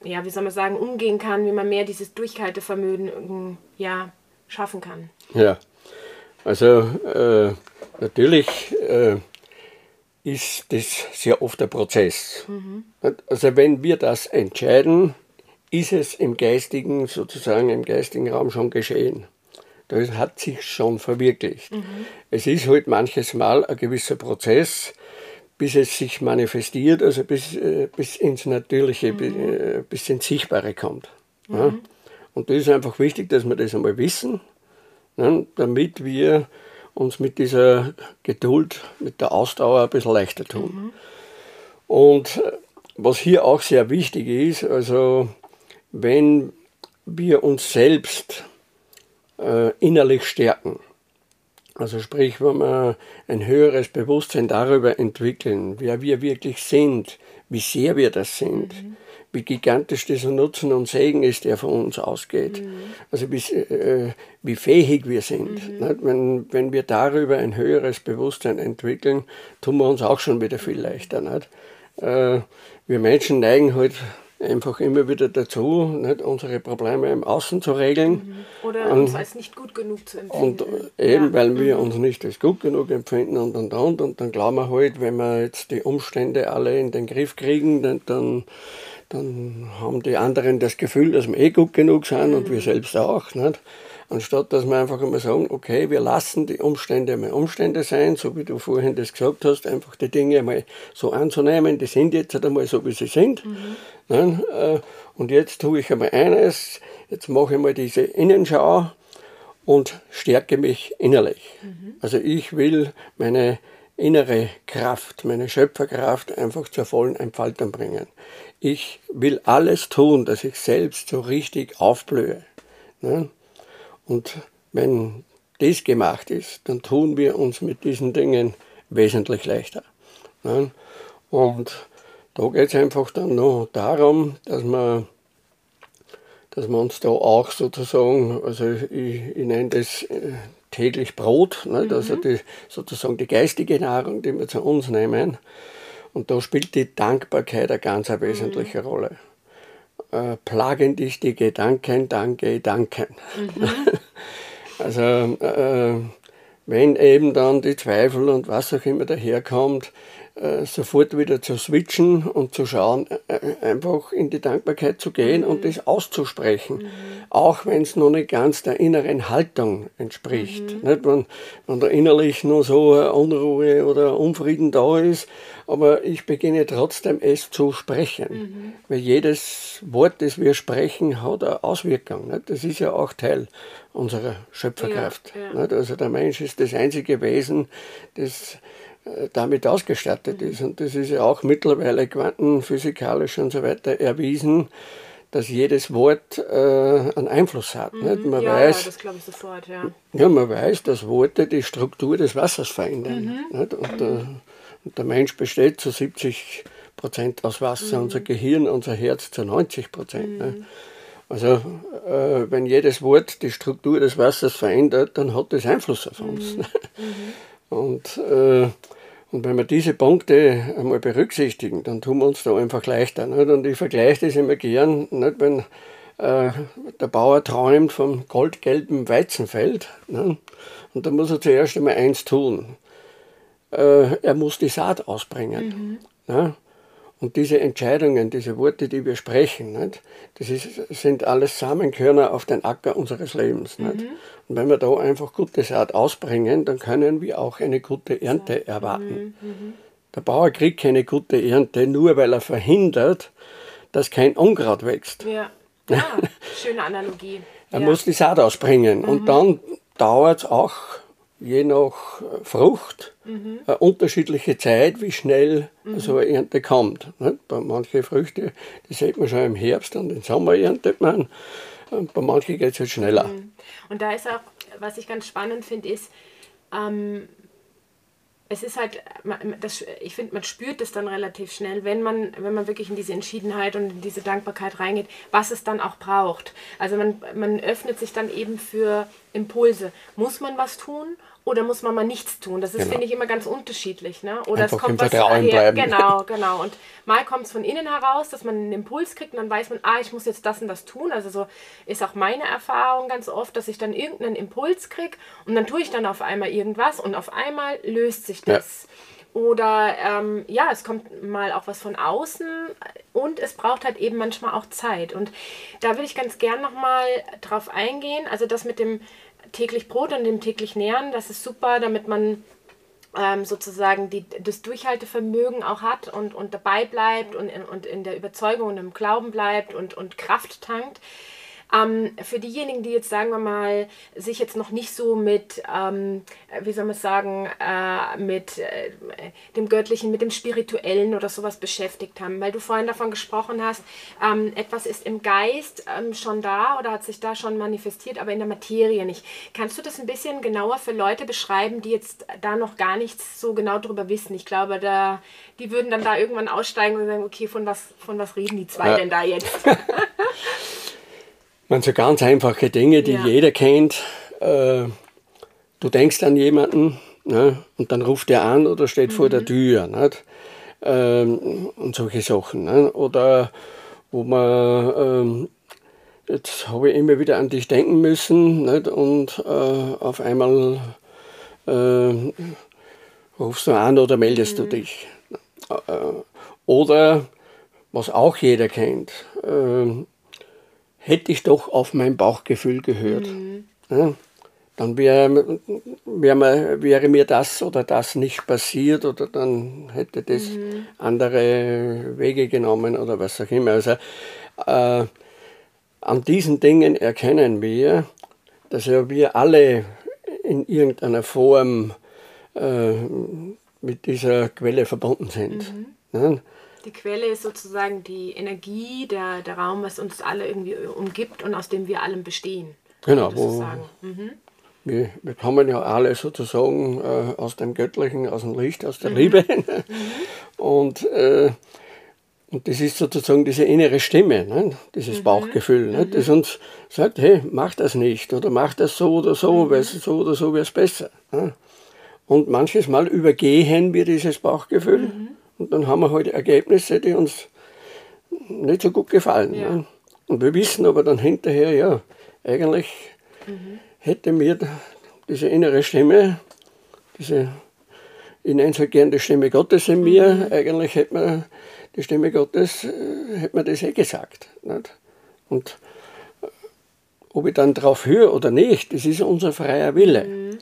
ja, wie soll man sagen, umgehen kann, wie man mehr dieses Durchhaltevermögen ja, schaffen kann. Ja, also äh, natürlich äh, ist das sehr oft ein Prozess. Mhm. Also wenn wir das entscheiden, ist es im geistigen, sozusagen im geistigen Raum schon geschehen. Das hat sich schon verwirklicht. Mhm. Es ist halt manches Mal ein gewisser Prozess, bis es sich manifestiert, also bis, äh, bis ins Natürliche, mhm. Äh, bis ins Sichtbare kommt. Mhm. Ja? Und das ist einfach wichtig, dass wir das einmal wissen, ne? damit wir uns mit dieser Geduld, mit der Ausdauer ein bisschen leichter tun. Mhm. Und äh, was hier auch sehr wichtig ist, also wenn wir uns selbst äh, innerlich stärken. Also sprich, wenn wir ein höheres Bewusstsein darüber entwickeln, wer wir wirklich sind, wie sehr wir das sind, mhm. wie gigantisch dieser Nutzen und Segen ist, der von uns ausgeht. Mhm. Also wie, äh, wie fähig wir sind. Mhm. Wenn, wenn wir darüber ein höheres Bewusstsein entwickeln, tun wir uns auch schon wieder viel leichter. Nicht? Äh, wir Menschen neigen halt einfach immer wieder dazu, nicht, unsere Probleme im Außen zu regeln. Mhm. Oder und, uns als nicht gut genug zu empfinden. Und eben, ja. weil wir mhm. uns nicht als gut genug empfinden und und und. Und dann glauben wir halt, wenn wir jetzt die Umstände alle in den Griff kriegen, dann, dann, dann haben die anderen das Gefühl, dass wir eh gut genug sind mhm. und wir selbst auch. Nicht? Anstatt dass wir einfach immer sagen, okay, wir lassen die Umstände mal Umstände sein, so wie du vorhin das gesagt hast, einfach die Dinge mal so anzunehmen, die sind jetzt halt einmal so, wie sie sind. Mhm. Nein, äh, und jetzt tue ich einmal eines, jetzt mache ich mal diese Innenschau und stärke mich innerlich. Mhm. Also ich will meine innere Kraft, meine Schöpferkraft einfach zur vollen Entfaltung bringen. Ich will alles tun, dass ich selbst so richtig aufblühe. Ne? Und wenn das gemacht ist, dann tun wir uns mit diesen Dingen wesentlich leichter. Und da geht es einfach dann noch darum, dass wir, dass wir uns da auch sozusagen, also ich, ich nenne das äh, täglich Brot, ne? mhm. also die, sozusagen die geistige Nahrung, die wir zu uns nehmen. Und da spielt die Dankbarkeit eine ganz wesentliche mhm. Rolle. Äh, plagen dich die Gedanken, danke, danken. Mhm. also äh, wenn eben dann die Zweifel und was auch immer daherkommt, sofort wieder zu switchen und zu schauen, äh, einfach in die Dankbarkeit zu gehen mhm. und das auszusprechen. Mhm. Auch wenn es noch nicht ganz der inneren Haltung entspricht. Mhm. Nicht? Wenn, wenn da innerlich nur so Unruhe oder Unfrieden da ist, aber ich beginne trotzdem es zu sprechen. Mhm. Weil jedes Wort, das wir sprechen, hat eine Auswirkung. Nicht? Das ist ja auch Teil unserer Schöpferkraft. Ja, ja. Also der Mensch ist das einzige Wesen, das äh, damit ausgestattet ist. Und das ist ja auch mittlerweile quantenphysikalisch und so weiter erwiesen, dass jedes Wort äh, einen Einfluss hat. Mhm. Nicht? Man ja, weiß, ja, das glaube ich sofort, ja. Ja, man weiß, dass Worte die Struktur des Wassers verändern. Mhm. Und, mhm. der, und, der, Mensch besteht zu 70 Prozent aus Wasser, mhm. unser Gehirn, unser Herz zu 90 Prozent. Mhm. Also äh, wenn jedes Wort die Struktur des Wassers verändert, dann hat das Einfluss auf uns. Und, äh, und wenn wir diese Punkte einmal berücksichtigen, dann tun wir uns da einfach leichter. Nicht? Und ich vergleiche das immer gern, nicht? wenn äh, der Bauer träumt vom goldgelben Weizenfeld. Nicht? Und da muss er zuerst einmal eins tun. Äh, er muss die Saat ausbringen. Mhm. Und diese Entscheidungen, diese Worte, die wir sprechen, nicht? das ist, sind alles Samenkörner auf den Acker unseres Lebens. Mhm. Und wenn wir da einfach gute Saat ausbringen, dann können wir auch eine gute Ernte erwarten. Mhm. mhm. Der Bauer kriegt keine gute Ernte, nur weil er verhindert, dass kein Unkraut wächst. Ja, ja ah, schöne Analogie. er ja. muss die Saat ausbringen. Mhm. Und dann dauert es auch je nach Frucht mhm. eine unterschiedliche Zeit, wie schnell mhm. so eine Ernte kommt. Bei manchen Früchten, die sieht man schon im Herbst und im Sommer erntet man. Und bei manchen geht es halt schneller. Mhm. Und da ist auch, was ich ganz spannend finde, ist, ähm, es ist halt, das, ich finde, man spürt es dann relativ schnell, wenn man, wenn man wirklich in diese Entschiedenheit und in diese Dankbarkeit reingeht, was es dann auch braucht. Also man, man öffnet sich dann eben für Impulse. Muss man was tun oder muss man mal nichts tun? Das ist, genau. finde ich, immer ganz unterschiedlich. Ne? Oder Einfach es kommt was bleiben. Genau, genau. Und mal kommt es von innen heraus, dass man einen Impuls kriegt und dann weiß man, ah, ich muss jetzt das und das tun. Also so ist auch meine Erfahrung ganz oft, dass ich dann irgendeinen Impuls kriege und dann tue ich dann auf einmal irgendwas und auf einmal löst sich das. Ja. Oder ähm, ja, es kommt mal auch was von außen und es braucht halt eben manchmal auch Zeit. Und da will ich ganz gern nochmal drauf eingehen. Also das mit dem täglich Brot und dem täglich Nähren, das ist super, damit man ähm, sozusagen die, das Durchhaltevermögen auch hat und, und dabei bleibt und, und in der Überzeugung und im Glauben bleibt und, und Kraft tankt. Ähm, für diejenigen, die jetzt, sagen wir mal, sich jetzt noch nicht so mit, ähm, wie soll man sagen, äh, mit äh, dem Göttlichen, mit dem Spirituellen oder sowas beschäftigt haben, weil du vorhin davon gesprochen hast, ähm, etwas ist im Geist ähm, schon da oder hat sich da schon manifestiert, aber in der Materie nicht. Kannst du das ein bisschen genauer für Leute beschreiben, die jetzt da noch gar nichts so genau drüber wissen? Ich glaube, da, die würden dann da irgendwann aussteigen und sagen, okay, von was, von was reden die zwei ja. denn da jetzt? Man so ganz einfache Dinge, die ja. jeder kennt. Äh, du denkst an jemanden ne, und dann ruft er an oder steht mhm. vor der mhm. Tür. Nicht? Ähm, und solche Sachen. Ne? Oder wo man, ähm, jetzt habe ich immer wieder an dich denken müssen nicht? und äh, auf einmal äh, rufst du an oder meldest mhm. du dich. Äh, oder was auch jeder kennt, äh, hätte ich doch auf mein Bauchgefühl gehört. Mhm. Ja, dann wäre, wäre, wäre mir das oder das nicht passiert oder dann hätte das mhm. andere Wege genommen oder was auch immer. Also äh, an diesen Dingen erkennen wir, dass ja wir alle in irgendeiner Form äh, mit dieser Quelle verbunden sind. Mhm. Ja? Die Quelle ist sozusagen die Energie, der, der Raum, was uns alle irgendwie umgibt und aus dem wir allem bestehen. Genau. Wo, mhm. wir, wir kommen ja alle sozusagen äh, aus dem Göttlichen, aus dem Licht, aus der mhm. Liebe. mhm. Und, äh, und das ist sozusagen diese innere Stimme, ne? dieses mhm. Bauchgefühl, ne? das uns sagt, hey, mach das nicht oder mach das so oder so, mhm. weil so oder so wäre es besser. Ne? Und manches Mal übergehen wir dieses Bauchgefühl mhm. Und dann haben wir halt Ergebnisse, die uns nicht so gut gefallen. Ja. Ne? Und wir wissen aber dann hinterher, ja, eigentlich mhm. hätte mir diese innere Stimme, diese ich nenne es halt gern die Stimme Gottes in mir. Mhm. Eigentlich hätte man die Stimme Gottes, äh, hätte man das eh gesagt. Nicht? Und äh, ob ich dann darauf höre oder nicht, das ist unser freier Wille. Mhm.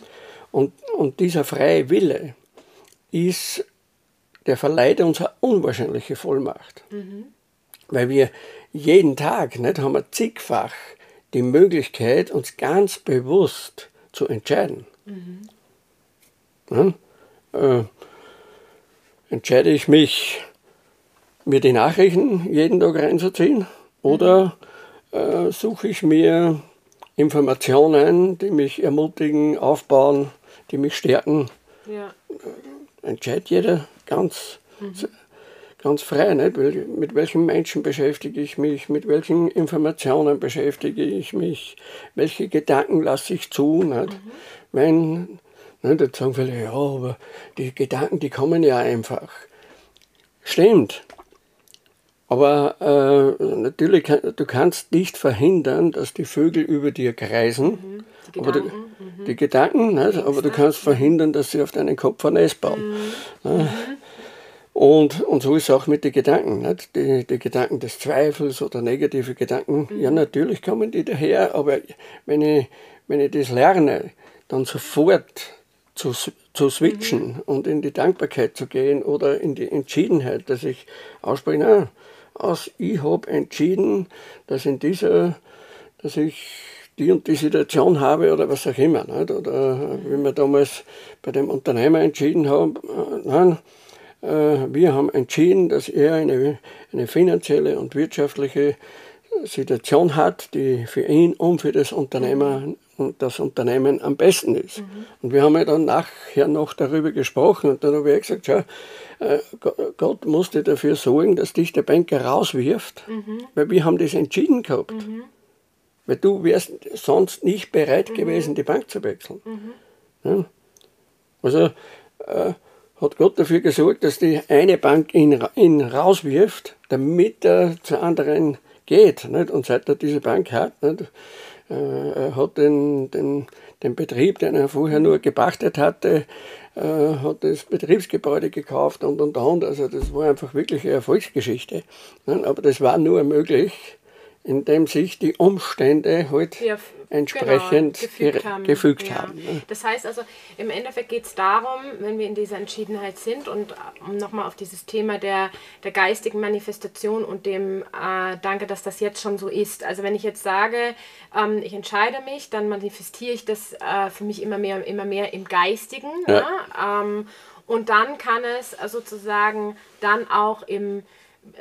Und, und dieser freie Wille ist, der verleiht uns eine unwahrscheinliche Vollmacht. Mhm. Weil wir jeden Tag, nicht, haben wir zigfach die Möglichkeit, uns ganz bewusst zu entscheiden. Mhm. Ja? Äh, entscheide ich mich, mir die Nachrichten jeden Tag reinzuziehen oder äh, suche ich mir Informationen, die mich ermutigen, aufbauen, die mich stärken. Ja. Entscheidet jeder ganz, mhm. ganz frei, nicht? mit welchen Menschen beschäftige ich mich, mit welchen Informationen beschäftige ich mich, welche Gedanken lasse ich zu. Nicht? Mhm. Wenn Ne, da sagen viele, ja, aber die Gedanken, die kommen ja einfach. Stimmt. Aber äh, natürlich, du kannst nicht verhindern, dass die Vögel über dir kreisen. Mhm. Die Gedanken, aber du, mhm. die Gedanken ne, aber du kannst verhindern, dass sie auf deinen Kopf ein Nest bauen. Mhm. Ne? Und, und so ist es auch mit den Gedanken. Nicht? Die, die Gedanken des Zweifels oder negative Gedanken, ja, mhm. natürlich kommen die daher, aber wenn ich, wenn ich das lerne, dann sofort zu, zu switchen mhm. und in die Dankbarkeit zu gehen oder in die Entschiedenheit, dass ich ausspreche, na, aus, ich habe entschieden, dass in dieser, dass ich die und die Situation habe oder was auch immer. Nicht? Oder mhm. wie wir damals bei dem Unternehmer entschieden haben, äh, nein, äh, wir haben entschieden, dass er eine, eine finanzielle und wirtschaftliche Situation hat, die für ihn und für das Unternehmer mhm das Unternehmen am besten ist. Mhm. Und wir haben ja dann nachher noch darüber gesprochen und dann habe ich gesagt, schau, äh, Gott musste dafür sorgen, dass dich der Banker rauswirft, mhm. weil wir haben das entschieden gehabt. Mhm. Weil du wärst sonst nicht bereit mhm. gewesen, die Bank zu wechseln. Mhm. Ja? Also äh, hat Gott dafür gesorgt, dass die eine Bank ihn, ihn rauswirft, damit er zur anderen geht. Nicht? Und seit er diese Bank hat, nicht? Äh, er hat den, den, den Betrieb, den er vorher nur gepachtet hatte, äh, hat das Betriebsgebäude gekauft und und und. Also das war einfach wirklich eine Erfolgsgeschichte. Aber das war nur möglich, indem sich die Umstände halt ja, entsprechend genau, gefügt haben. Gefügt ja. haben ne? Das heißt also, im Endeffekt geht es darum, wenn wir in dieser Entschiedenheit sind und um nochmal auf dieses Thema der, der geistigen Manifestation und dem äh, Danke, dass das jetzt schon so ist. Also wenn ich jetzt sage, ähm, ich entscheide mich, dann manifestiere ich das äh, für mich immer mehr, immer mehr im Geistigen. Ja. Ne? Ähm, und dann kann es sozusagen dann auch im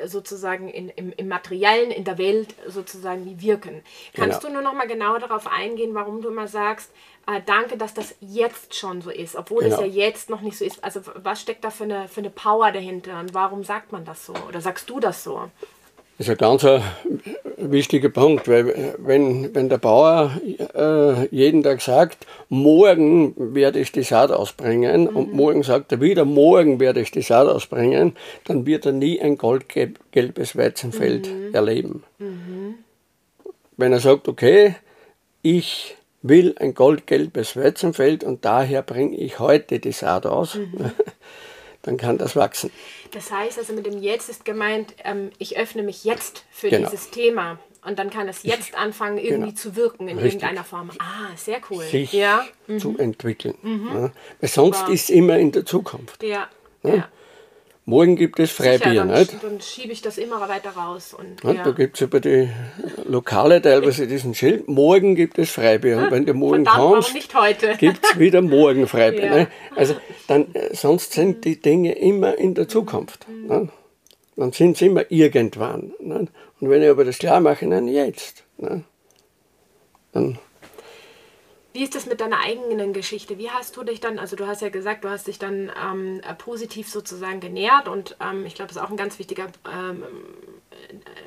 sozusagen in, im, im Materiellen, in der Welt sozusagen wirken. Kannst genau. du nur noch mal genauer darauf eingehen, warum du immer sagst, äh, danke, dass das jetzt schon so ist, obwohl genau. es ja jetzt noch nicht so ist. Also was steckt da für eine, für eine Power dahinter und warum sagt man das so oder sagst du das so? Das ist ein ganz äh, wichtiger Punkt, weil äh, wenn, wenn der Bauer äh, jeden Tag sagt, morgen werde ich die Saat ausbringen mhm. und morgen sagt er wieder, morgen werde ich die Saat ausbringen, dann wird er nie ein goldgelbes Weizenfeld mhm. erleben. Mhm. Wenn er sagt, okay, ich will ein goldgelbes Weizenfeld und daher bringe ich heute die Saat aus, mhm. dann kann das wachsen. Das heißt also mit dem Jetzt ist gemeint, ähm, ich öffne mich jetzt für genau. dieses Thema und dann kann es jetzt anfangen irgendwie genau. zu wirken in Richtig. irgendeiner Form. Ah, sehr cool. Sich ja. zu mhm. entwickeln. Mhm. Ja. Weil sonst wow. ist es immer in der Zukunft. Ja. ja. Morgen gibt es Freibier, Sicher, dann, nicht? Dann schiebe ich das immer weiter raus. Und, ja. Da gibt es über die Lokale teilweise diesen Schild, morgen gibt es Freibier. Und wenn du morgen Verdammt, kommst, gibt es wieder morgen Freibier. Ja. Ne? Also dann, äh, sonst sind die Dinge immer in der Zukunft. Mhm. Ne? Dann sind sie immer irgendwann. Ne? Und wenn ich aber das klar mache, dann jetzt. Ne? Dann wie ist das mit deiner eigenen Geschichte? Wie hast du dich dann, also du hast ja gesagt, du hast dich dann ähm, positiv sozusagen genährt und ähm, ich glaube, das ist auch ein ganz wichtiger ähm,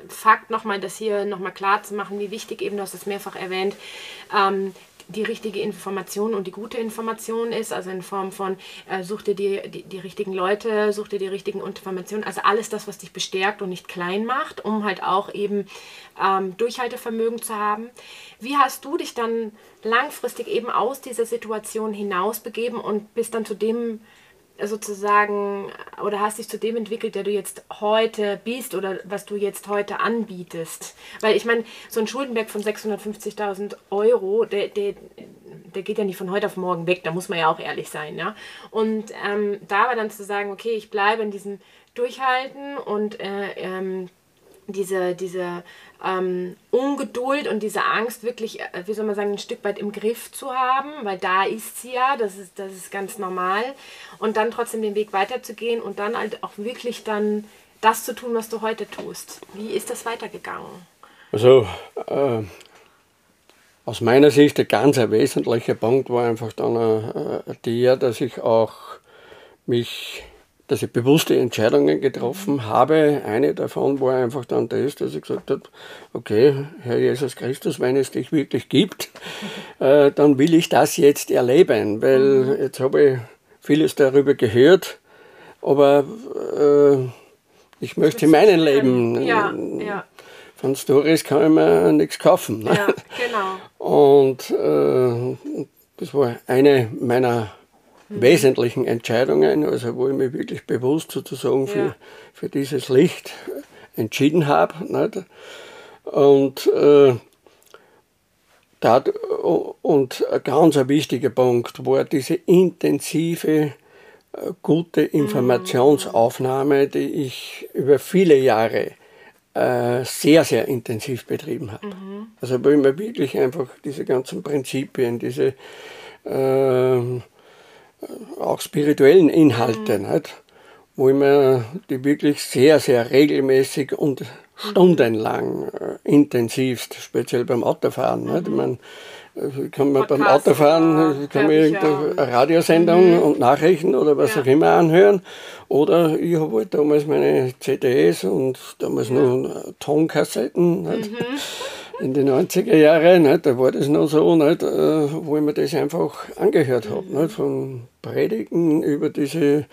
Fakt, nochmal das hier nochmal klar zu machen, wie wichtig eben, du hast es mehrfach erwähnt, ähm, die richtige Information und die gute Information ist, also in Form von äh, such dir die, die, die, richtigen Leute, such dir die richtigen Informationen, also alles das, was dich bestärkt und nicht klein macht, um halt auch eben ähm, Durchhaltevermögen zu haben. Wie hast du dich dann langfristig eben aus dieser Situation hinaus begeben und bist dann zu dem sozusagen oder hast dich zu dem entwickelt, der du jetzt heute bist oder was du jetzt heute anbietest? Weil ich meine, so ein Schuldenberg von 650.000 Euro, der, der, der geht ja nicht von heute auf morgen weg, da muss man ja auch ehrlich sein. Ja? Und ähm, da war dann zu sagen, okay, ich bleibe in diesem Durchhalten und äh, ähm, diese, diese ähm, Ungeduld und diese Angst wirklich, äh, wie soll man sagen, ein Stück weit im Griff zu haben, weil da ist sie ja, das ist, das ist ganz normal. Und dann trotzdem den Weg weiterzugehen und dann halt auch wirklich dann das zu tun, was du heute tust. Wie ist das weitergegangen? Also äh, aus meiner Sicht ein ganz wesentlicher Punkt war einfach dann äh, der, dass ich auch mich dass ich bewusste Entscheidungen getroffen habe. Eine davon war einfach dann das, dass ich gesagt habe, okay, Herr Jesus Christus, wenn es dich wirklich gibt, äh, dann will ich das jetzt erleben, weil mhm. jetzt habe ich vieles darüber gehört, aber äh, ich möchte in meinem Leben. Ja, ja. Von Stories kann ich mir nichts kaufen. Ne? Ja, genau. Und äh, das war eine meiner wesentlichen Entscheidungen, also wo ich mich wirklich bewusst sozusagen für, ja. für dieses Licht entschieden habe. Nicht? Und, äh, dat, und ein ganz wichtiger Punkt war diese intensive, äh, gute Informationsaufnahme, die ich über viele Jahre äh, sehr, sehr intensiv betrieben habe. Mhm. Also wo ich mir wirklich einfach diese ganzen Prinzipien, diese äh, auch spirituellen Inhalte, mhm. nicht? wo ich mir die wirklich sehr, sehr regelmäßig und stundenlang äh, intensivst, speziell beim Autofahren. Mhm. Nicht? Ich meine, äh, kann man beim Autofahren kann man irgendeine Radiosendung mhm. und Nachrichten oder was ja. auch immer anhören. Oder ich habe halt damals meine CDs und damals ja. noch Tonkassetten. Mhm in den 90er Jahren, nicht, da war das noch so, nicht, äh, wo ich mir das einfach angehört habe. Mhm. Nicht, von Predigen über diese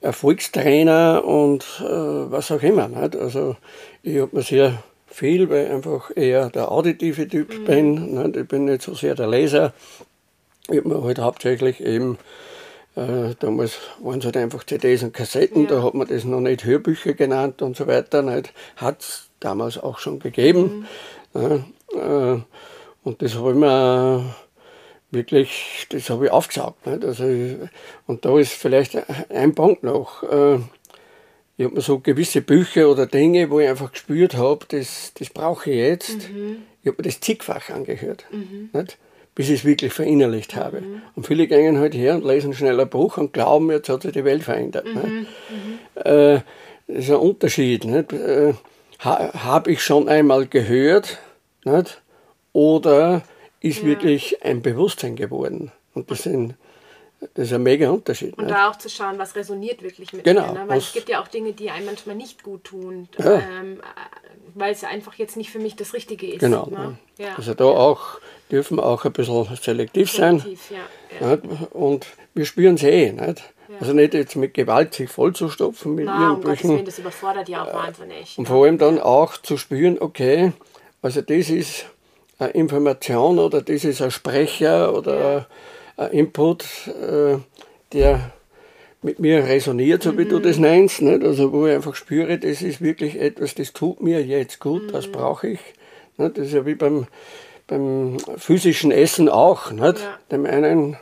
Erfolgstrainer und äh, was auch immer. Nicht. Also ich habe mir sehr viel, weil ich einfach eher der auditive Typ mhm. bin. Nicht. Ich bin nicht so sehr der Leser. Ich habe mir halt hauptsächlich eben äh, damals waren es halt einfach CDs und Kassetten, ja. da hat man das noch nicht Hörbücher genannt und so weiter. Hat es damals auch schon gegeben. Äh, und das habe ich mir wirklich, das habe ich aufgesaugt. Nicht? Also, und da ist vielleicht ein Punkt noch. Äh, ich habe mir so gewisse Bücher oder Dinge, wo ich einfach gespürt habe, das, das brauche ich jetzt. Mhm. Ich habe mir das zigfach angehört, mhm. nicht? bis ich es wirklich verinnerlicht habe. Mhm. Und viele gehen halt her und lesen schnell ein Buch und glauben, jetzt hat sich die Welt verändert. Mhm. mhm. Äh, das ist ein Unterschied. Nicht? Äh, ha, habe ich schon einmal gehört nicht? oder ist ja. wirklich ein Bewusstsein geworden. Und das, sind, das ist ein mega Unterschied. Und nicht? da auch zu schauen, was resoniert wirklich mit genau, mir. Ne? Weil es gibt ja auch Dinge, die einem manchmal nicht gut tun, ja. ähm, weil es einfach jetzt nicht für mich das Richtige ist. Genau. Ne? Ja. Also da auch dürfen wir auch ein bisschen selektiv, selektiv sein. Ja. Und wir spüren es eh. Nicht? Also nicht jetzt mit Gewalt sich vollzustopfen mit Nein, irgendwelchen. Um das überfordert ja auch äh, wahnsinnig. Und vor allem dann auch zu spüren, okay, also das ist eine Information oder das ist ein Sprecher oder ein Input, äh, der mit mir resoniert, so wie mhm. du das nennst. Nicht? Also wo ich einfach spüre, das ist wirklich etwas, das tut mir jetzt gut, mhm. das brauche ich. Nicht? Das ist ja wie beim, beim physischen Essen auch. Nicht? Ja. Dem einen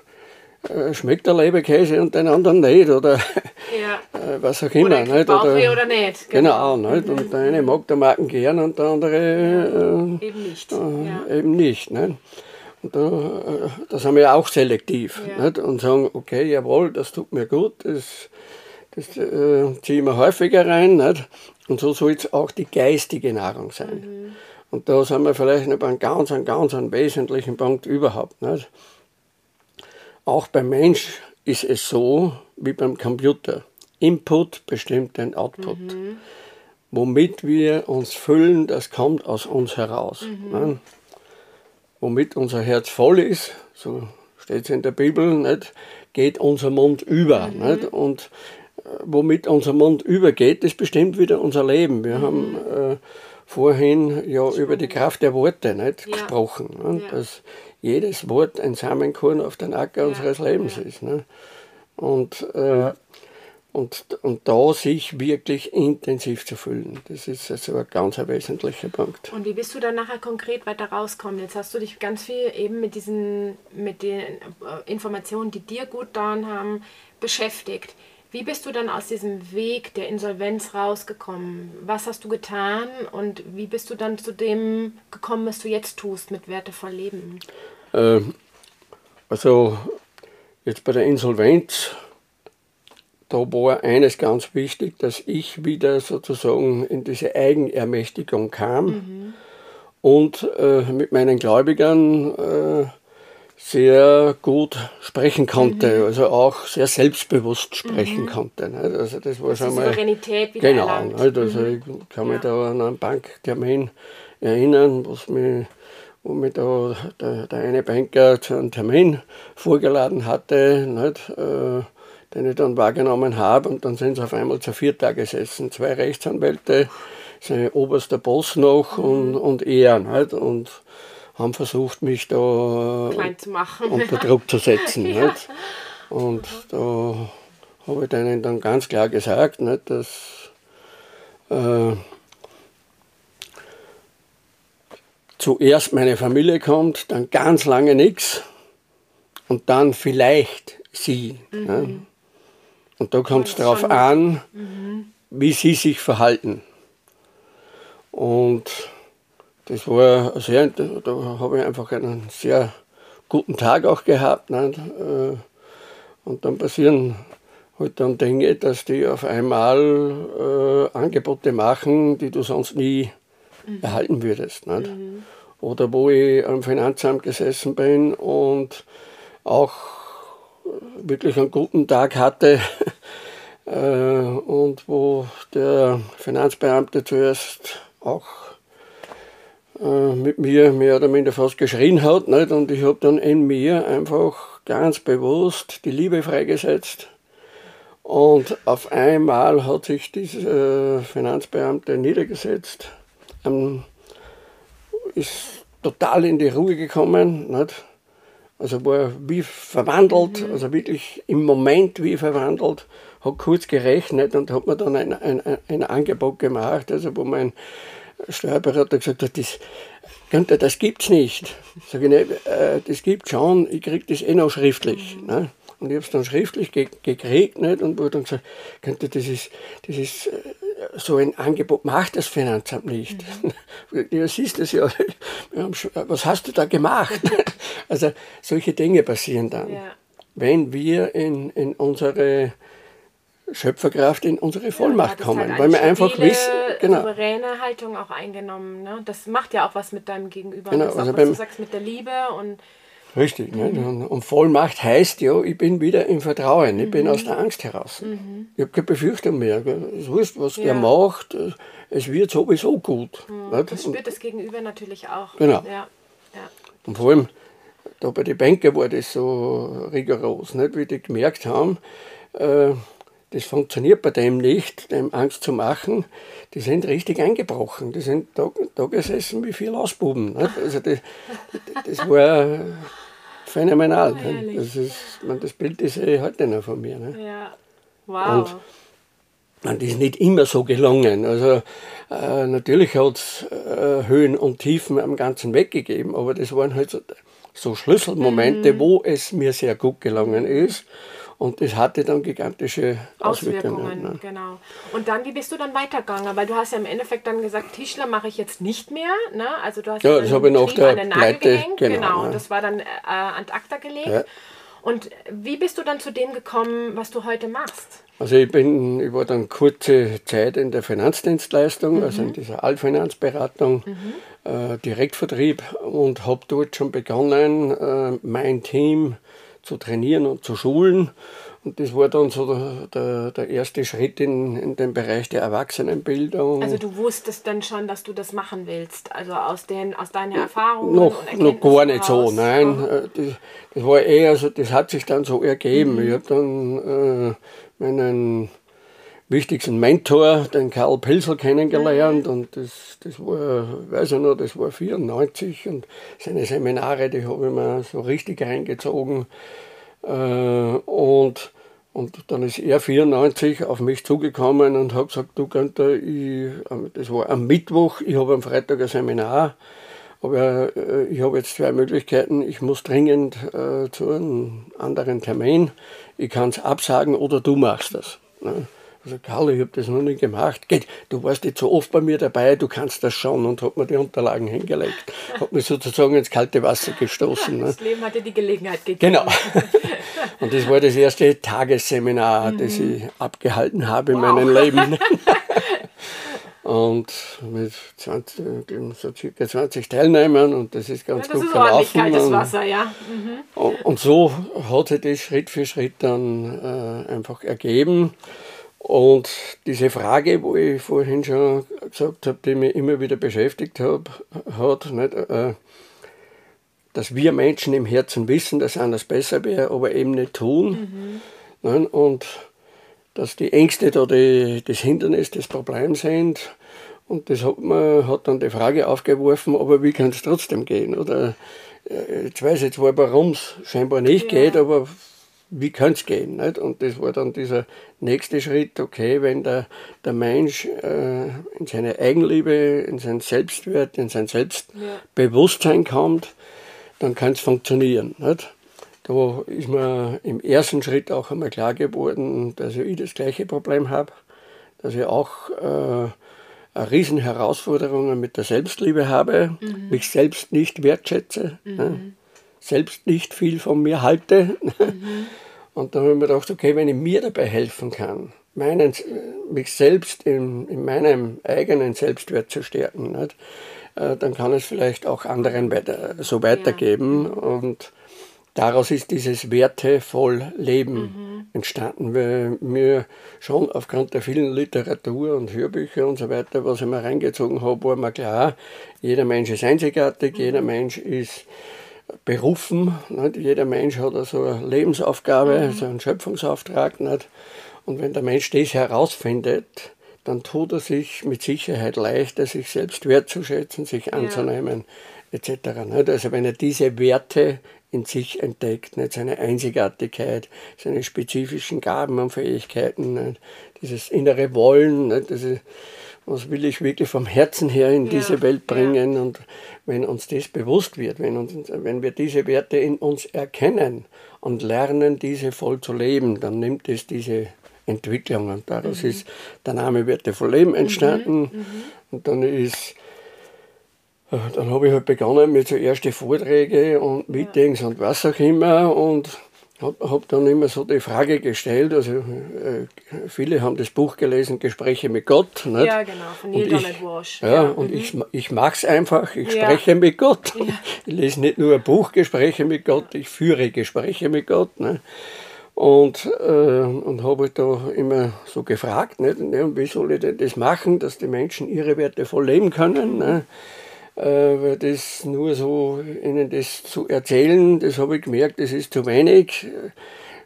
schmeckt der Leberkäse und den anderen nicht oder ja. Äh, was auch immer. Oder, nicht? Oder, oder nicht. Genau, genau nicht? und der eine mag der Marken gern und der andere äh, eben nicht. Äh, ja. Eben nicht nicht? Und da, äh, da sind wir ja auch selektiv ja. Nicht? und sagen, okay, jawohl, das tut mir gut, das, das äh, ziehe ich mir häufiger rein. Nicht? Und so soll es auch die geistige Nahrung sein. Mhm. Und da sind wir vielleicht noch bei einem ganz, einem ganz wesentlichen Punkt überhaupt. Nicht? Auch beim Mensch ist es so wie beim Computer. Input bestimmt den Output. Mhm. Womit wir uns füllen, das kommt aus uns heraus. Mhm. Ne? Womit unser Herz voll ist, so steht es in der Bibel, nicht? geht unser Mund über. Mhm. Nicht? Und äh, womit unser Mund übergeht, das bestimmt wieder unser Leben. Wir mhm. haben äh, vorhin ja über die Kraft der Worte nicht, ja. gesprochen. Ne? Ja. Dass jedes Wort ein Samenkorn auf den Acker ja. unseres Lebens ist. Ne? Und, äh, und, und da sich wirklich intensiv zu fühlen. Das ist also ein ganz ein wesentlicher Punkt. Und wie bist du dann nachher konkret weiter rauskommen? Jetzt hast du dich ganz viel eben mit diesen, mit den äh, Informationen, die dir gut getan haben, beschäftigt. Wie bist du dann aus diesem Weg der Insolvenz rausgekommen? Was hast du getan und wie bist du dann zu dem gekommen, was du jetzt tust mit wertevoll Leben? Äh, also jetzt bei der Insolvenz, da war eines ganz wichtig, dass ich wieder sozusagen in diese Eigenermächtigung kam mhm. und äh, mit meinen Gläubigern äh, sehr gut sprechen konnte, mhm. also auch sehr selbstbewusst sprechen mhm. konnte. Nicht? Also das war also schon mal Souveränität wieder genau. Nicht? Also mhm. ich kann mich ja. da an einen Banktermin erinnern, was mich, wo mich da der, der eine Banker zu einem Termin vorgeladen hatte, nicht? Äh, den ich dann wahrgenommen habe und dann sind sie auf einmal zu viert da gesessen, zwei Rechtsanwälte, sein oberster Boss noch mhm. und, und er. Nicht? Und haben versucht, mich da unter Druck zu setzen. ja. Und da habe ich denen dann ganz klar gesagt, nicht, dass äh, zuerst meine Familie kommt, dann ganz lange nichts und dann vielleicht sie. Mhm. Ja. Und da kommt es darauf an, mhm. wie sie sich verhalten. Und das war sehr, da habe ich einfach einen sehr guten Tag auch gehabt. Nicht? Äh, und dann passieren halt dann Dinge, dass die auf einmal äh, Angebote machen, die du sonst nie mhm. erhalten würdest. Nicht? Mhm. Oder wo ich am Finanzamt gesessen bin und auch wirklich einen guten Tag hatte äh, und wo der Finanzbeamte zuerst auch äh, mit mir mehr oder minder fast geschrien hat. Nicht? Und ich habe dann in mir einfach ganz bewusst die Liebe freigesetzt. Und auf einmal hat sich dieser Finanzbeamte niedergesetzt, ähm, ist total in die Ruhe gekommen. Nicht? Also war wie verwandelt, mhm. also wirklich im Moment wie verwandelt, hat kurz gerechnet und hat mir dann ein, ein, ein Angebot gemacht, also wo mein Steuerberater gesagt hat, das, Günther, das gibt's nicht. Sag ich, ne, äh, das gibt's schon, ich krieg das eh noch schriftlich. Mhm. Ne? Und ich habe es dann schriftlich ge gekriegt nicht? und wurde dann gesagt, Günther, das ist, das ist äh, so ein Angebot macht das Finanzamt nicht. Mhm. Ja, siehst du ja, was hast du da gemacht? also solche Dinge passieren dann. Ja. Wenn wir in, in unsere Schöpferkraft in unsere Vollmacht ja, kommen, halt weil wir einfach wissen, genau. souveräne Haltung auch eingenommen. Ne? Das macht ja auch was mit deinem Gegenüber. Genau, das also auch, was du sagst mit der Liebe und Richtig, ne? mhm. ne? und Vollmacht heißt ja, ich bin wieder im Vertrauen, ich mhm. bin aus der Angst heraus. Mhm. Ich habe keine Befürchtung mehr. Du weißt, was ja. der macht, es wird sowieso gut. Mhm. Das spürt das Gegenüber natürlich auch. Genau. Ja. Ja. Und vor allem, da bei den Banken war das so rigoros, nicht? wie die gemerkt haben, äh, das funktioniert bei dem nicht, dem Angst zu machen. Die sind richtig eingebrochen. Die sind da, da gesessen wie vier Lausbuben. Nicht? Also das, das war phänomenal. Oh, das, ist, man, das Bild ist eh heute noch von mir. Ne? Ja, wow. Und, und das ist nicht immer so gelungen. Also äh, natürlich hat es äh, Höhen und Tiefen am ganzen Weg gegeben, aber das waren halt so, so Schlüsselmomente, mhm. wo es mir sehr gut gelungen ist. Und das hatte dann gigantische Auswirkungen. Auswirkungen ne? Genau. Und dann, wie bist du dann weitergegangen? Weil du hast ja im Endeffekt dann gesagt, Tischler mache ich jetzt nicht mehr. Ne? Also du hast ja, das habe ich nach der Pleite, gehängt. Genau, genau. Ja. das war dann äh, an ACTA gelegt. Ja. Und wie bist du dann zu dem gekommen, was du heute machst? Also ich bin, ich war dann kurze Zeit in der Finanzdienstleistung, mhm. also in dieser Allfinanzberatung, mhm. äh, Direktvertrieb und habe dort schon begonnen, äh, mein Team zu trainieren und zu schulen. Und das war dann so der, der, der erste Schritt in, in den Bereich der Erwachsenenbildung. Also du wusstest dann schon, dass du das machen willst, also aus, den, aus deiner Erfahrung? Noch, noch gar nicht so, nein. Mhm. Das, das, war eher, also das hat sich dann so ergeben. Mhm. Ich habe dann äh, meinen wichtigsten Mentor, den Karl Pilsel, kennengelernt und das, das war, weiß ich noch, das war 94 und seine Seminare, die habe ich mir so richtig reingezogen äh, und Und dann ist er 94 auf mich zugekommen und hat gesagt, du Günther, ich, das war am Mittwoch, ich habe am Freitag ein Seminar, aber äh, ich habe jetzt zwei Möglichkeiten. Ich muss dringend äh, zu einem anderen Termin. Ich kann es absagen oder du machst das. Ne? Also Karl, ich habe das noch nicht gemacht. Geht, du warst nicht so oft bei mir dabei, du kannst das schon und hat mir die Unterlagen hingelegt. Hat mich sozusagen ins kalte Wasser gestoßen. Ne? Das Leben hatte die Gelegenheit gegeben. Genau. Und das war das erste Tagesseminar, mhm. das ich abgehalten habe in wow. meinem Leben. und mit 20, so circa 20 Teilnehmern und das ist ganz ja, das gut ist gelaufen. Kaltes Wasser, ja. Mhm. Und so hat sich das Schritt für Schritt dann äh, einfach ergeben. Und diese Frage, wo ich vorhin schon gesagt habe, die mich immer wieder beschäftigt hab, hat, nicht, äh, dass wir Menschen im Herzen wissen, dass anders besser wäre, aber eben nicht tun. Mhm. Nicht? Und dass die Ängste da die, das Hindernis, das Problem sind. Und das hat, man, hat dann die Frage aufgeworfen, aber wie kann es trotzdem gehen? Oder äh, jetzt weiß ich zwar, warum es scheinbar nicht ja. geht, aber wie kann es gehen? Nicht? Und das war dann dieser nächste Schritt, okay, wenn der, der Mensch äh, in seine Eigenliebe, in sein Selbstwert, in sein Selbstbewusstsein kommt, dann kann es funktionieren. Nicht? Da ist mir im ersten Schritt auch einmal klar geworden, dass ich das gleiche Problem habe, dass ich auch äh, eine riesen Herausforderungen mit der Selbstliebe habe, mhm. mich selbst nicht wertschätze. Mhm. Ne? Selbst nicht viel von mir halte. Mhm. Und dann habe ich mir gedacht, okay, wenn ich mir dabei helfen kann, meinen, mich selbst in, in meinem eigenen Selbstwert zu stärken, nicht? Äh, dann kann es vielleicht auch anderen weiter, so weitergeben. Ja. Und daraus ist dieses wertevoll Leben mhm. entstanden, weil mir schon aufgrund der vielen Literatur und Hörbücher und so weiter, was ich mir reingezogen habe, war mir klar, jeder Mensch ist einzigartig, mhm. jeder Mensch ist berufen. Nicht? Jeder Mensch hat also eine Lebensaufgabe, mhm. also einen Schöpfungsauftrag. Nicht? Und wenn der Mensch das herausfindet, dann tut er sich mit Sicherheit leichter, sich selbst wertzuschätzen, sich anzunehmen, ja. etc. Nicht? Also wenn er diese Werte in sich entdeckt, nicht? seine Einzigartigkeit, seine spezifischen Gaben und Fähigkeiten, nicht? dieses innere Wollen, nicht? Ist, was will ich wirklich vom Herzen her in ja, diese Welt bringen. Ja. Und wenn uns das bewusst wird, wenn, uns, wenn wir diese Werte in uns erkennen und lernen, diese voll zu leben, dann nimmt es diese Entwicklung. Und daraus mhm. ist der Name Werte voll Leben entstanden. Mhm. Mhm. Und dann ist äh, dann habe ich halt begonnen mit so ersten Vorträgen und Meetings ja. und was auch immer und habe hab dann immer so die Frage gestellt, also äh, viele haben das Buch gelesen, Gespräche mit Gott. Nicht? Ja, genau, von Neil Donald Walsh. Ja, ja, und mhm. ich, ich mache es einfach, ich ja. spreche mit Gott. Ja. Ich lese nicht nur ein Buch, Gespräche mit Gott, ich führe Gespräche mit Gott. Ne? Und, äh, und habe halt da immer so gefragt, nicht? Wie soll ich denn das machen, dass die Menschen ihre Werte voll leben können. Ne? Äh, weil das nur so ihnen das zu erzählen, das habe ich gemerkt, das ist zu wenig,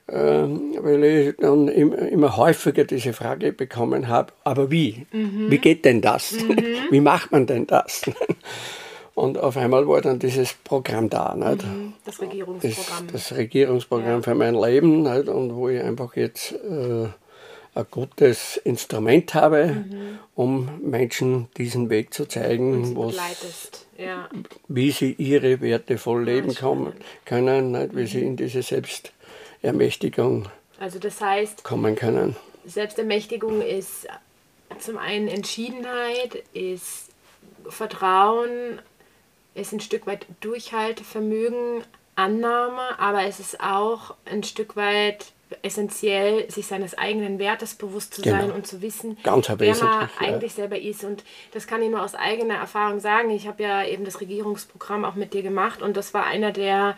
äh, weil ich dann immer, immer häufiger diese Frage bekommen habe, aber wie? Mhm. Wie geht denn das? Mhm. Wie macht man denn das? Und auf einmal war dann dieses Programm da. Nicht? Mhm. Das Regierungsprogramm. Das, das Regierungsprogramm ja. für mein Leben. Nicht? Und wo ich einfach jetzt äh, ein gutes Instrument habe, mhm. um Menschen diesen Weg zu zeigen, ja. wie sie ihre Werte voll leben ja, kann, können, nicht? wie mhm. sie in diese Selbstermächtigung also das heißt, kommen können. Selbstermächtigung ist zum einen Entschiedenheit, ist Vertrauen, ist ein Stück weit Durchhaltevermögen, Annahme, aber es ist auch ein Stück weit essentiell, sich seines eigenen Wertes bewusst zu genau. sein und zu wissen, Ganz wer man ja. eigentlich selber ist. Und das kann ich nur aus eigener Erfahrung sagen. Ich habe ja eben das Regierungsprogramm auch mit dir gemacht und das war einer der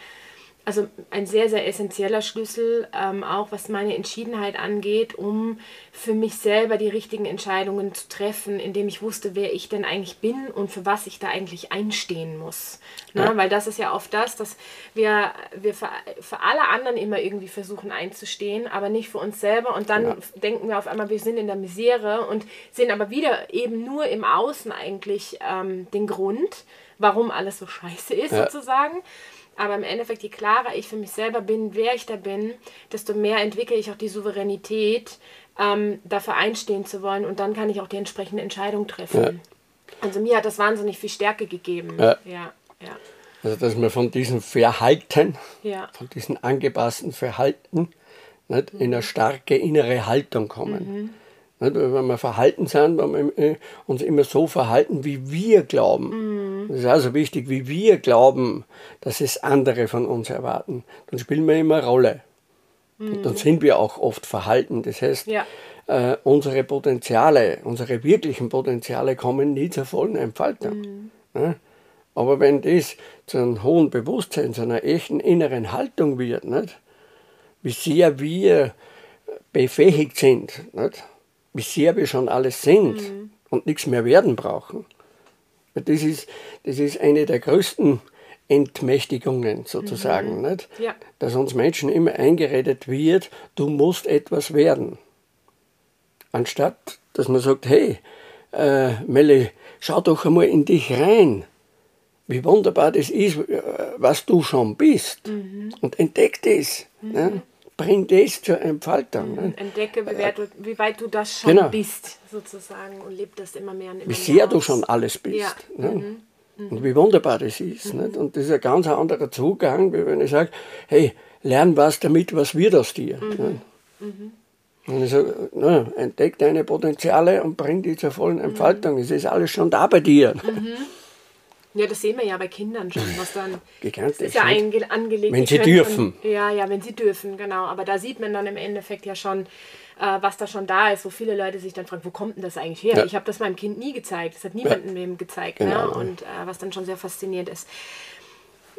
also ein sehr, sehr essentieller Schlüssel, ähm, auch was meine Entschiedenheit angeht, um für mich selber die richtigen Entscheidungen zu treffen, indem ich wusste, wer ich denn eigentlich bin und für was ich da eigentlich einstehen muss. Ne? Ja. Weil das ist ja oft das, dass wir, wir für, für alle anderen immer irgendwie versuchen einzustehen, aber nicht für uns selber. Und dann ja. denken wir auf einmal, wir sind in der Misere und sehen aber wieder eben nur im Außen eigentlich ähm, den Grund, warum alles so scheiße ist, ja. sozusagen. Aber im Endeffekt, je klarer ich für mich selber bin, wer ich da bin, desto mehr entwickle ich auch die Souveränität, ähm, dafür einstehen zu wollen. Und dann kann ich auch die entsprechende Entscheidung treffen. Ja. Also mir hat das wahnsinnig viel Stärke gegeben. Ja. ja, ja. Also dass wir von diesem Verhalten, von diesem angepassten Verhalten, nicht, in eine starke innere Haltung kommen. Mhm. Nicht, wenn wir verhalten sind, wenn wir uns immer so verhalten, wie wir glauben. Mhm. Das ist also wichtig, wie wir glauben, dass es andere von uns erwarten. Dann spielen wir immer eine Rolle. Mhm. Dann sind wir auch oft verhalten. Das heißt, ja. äh, unsere Potenziale, unsere wirklichen Potenziale kommen nie zur vollen Entfaltung. Mhm. Ja? Aber wenn das zu einem hohen Bewusstsein, zu einer echten inneren Haltung wird, nicht? wie sehr wir befähigt sind, nicht? Wie sehr wir schon alles sind mhm. und nichts mehr werden brauchen. Das ist, das ist eine der größten Entmächtigungen sozusagen, mhm. nicht? Ja. dass uns Menschen immer eingeredet wird, du musst etwas werden. Anstatt dass man sagt, hey, äh, Melle, schau doch einmal in dich rein wie wunderbar das ist, äh, was du schon bist. Mhm. Und entdeck das. Mhm. Ne? Bring das zur Entfaltung. Ne? Entdecke, wie weit, du, wie weit, du, das schon genau. bist, sozusagen, und leb das immer mehr und immer Wie sehr mehr du schon alles bist. Ja. Ne? Mhm. mhm. Und wie wunderbar das ist. Mhm. Nicht? Und das ist ein ganz anderer Zugang, wie wenn ich sage, hey, lern was damit, was wird aus dir. Mhm. Ne? Mhm. Und ich sage, na, entdeck deine Potenziale und bring die zur vollen Entfaltung. Es ist alles schon da bei dir. Ja, das sehen wir ja bei Kindern schon, was dann. Gigantisch. ist ja einge angelegt. Wenn sie dürfen. Von, ja, ja, wenn sie dürfen, genau. Aber da sieht man dann im Endeffekt ja schon, äh, was da schon da ist, wo viele Leute sich dann fragen, wo kommt denn das eigentlich her? Ja. Ich habe das meinem Kind nie gezeigt. Das hat niemandem ja. gezeigt. Ne? Genau. Ne? Und äh, was dann schon sehr faszinierend ist.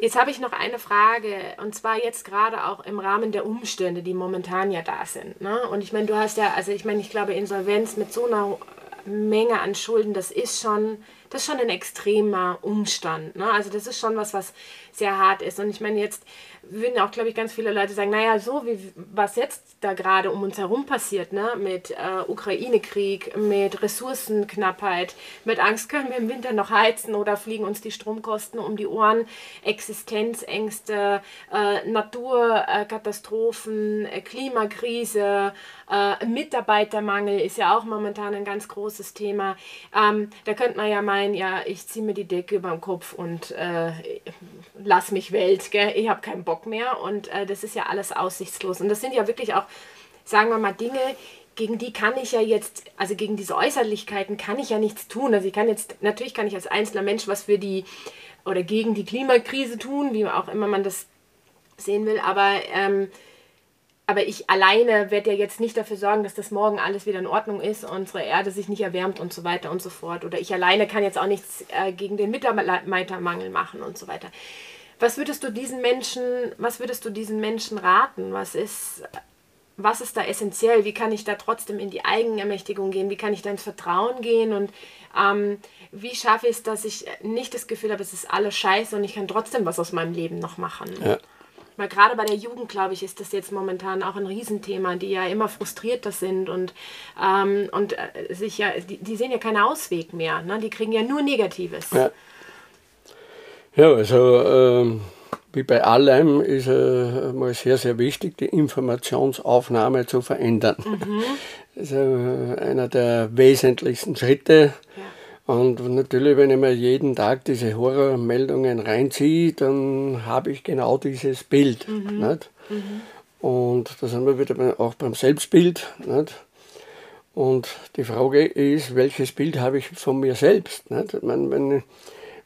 Jetzt habe ich noch eine Frage, und zwar jetzt gerade auch im Rahmen der Umstände, die momentan ja da sind. Ne? Und ich meine, du hast ja, also ich meine, ich glaube, Insolvenz mit so einer Menge an Schulden, das ist schon das ist schon ein extremer Umstand. Ne? Also das ist schon was, was sehr hart ist. Und ich meine, jetzt würden auch, glaube ich, ganz viele Leute sagen, naja, so wie was jetzt da gerade um uns herum passiert, ne? mit äh, Ukraine-Krieg, mit Ressourcenknappheit, mit Angst, können wir im Winter noch heizen oder fliegen uns die Stromkosten um die Ohren, Existenzängste, äh, Naturkatastrophen, äh, Klimakrise, äh, Mitarbeitermangel ist ja auch momentan ein ganz großes Thema. Ähm, da könnte man ja meinen, ja, ich ziehe mir die Decke über den Kopf und äh, lass mich Welt, gell? ich habe keinen Bock mehr und äh, das ist ja alles aussichtslos. Und das sind ja wirklich auch, sagen wir mal, Dinge, gegen die kann ich ja jetzt, also gegen diese Äußerlichkeiten kann ich ja nichts tun. Also ich kann jetzt, natürlich kann ich als einzelner Mensch was für die oder gegen die Klimakrise tun, wie auch immer man das sehen will, aber ähm, aber ich alleine werde ja jetzt nicht dafür sorgen, dass das morgen alles wieder in Ordnung ist, unsere Erde sich nicht erwärmt und so weiter und so fort. Oder ich alleine kann jetzt auch nichts äh, gegen den Mitarbeitermangel machen und so weiter. Was würdest du diesen Menschen, was würdest du diesen Menschen raten? Was ist, was ist da essentiell? Wie kann ich da trotzdem in die Eigenermächtigung gehen? Wie kann ich da ins Vertrauen gehen? Und ähm, wie schaffe ich es, dass ich nicht das Gefühl habe, es ist alles scheiße und ich kann trotzdem was aus meinem Leben noch machen? Ja. Weil gerade bei der Jugend, glaube ich, ist das jetzt momentan auch ein Riesenthema, die ja immer frustrierter sind und, ähm, und äh, sich ja, die, die, sehen ja keinen Ausweg mehr. Ne? Die kriegen ja nur Negatives. Ja, ja also ähm, wie bei allem ist äh, mal sehr, sehr wichtig, die Informationsaufnahme zu verändern. Mhm. Das ist äh, einer der wesentlichsten Schritte. Ja und natürlich, wenn ich mir jeden Tag diese Horrormeldungen reinziehe, dann habe ich genau dieses Bild. Mhm. Nicht? Mhm. Und da sind wir wieder auch beim Selbstbild. Nicht? Und die Frage ist, welches Bild habe ich von mir selbst? Nicht? Ich meine, wenn,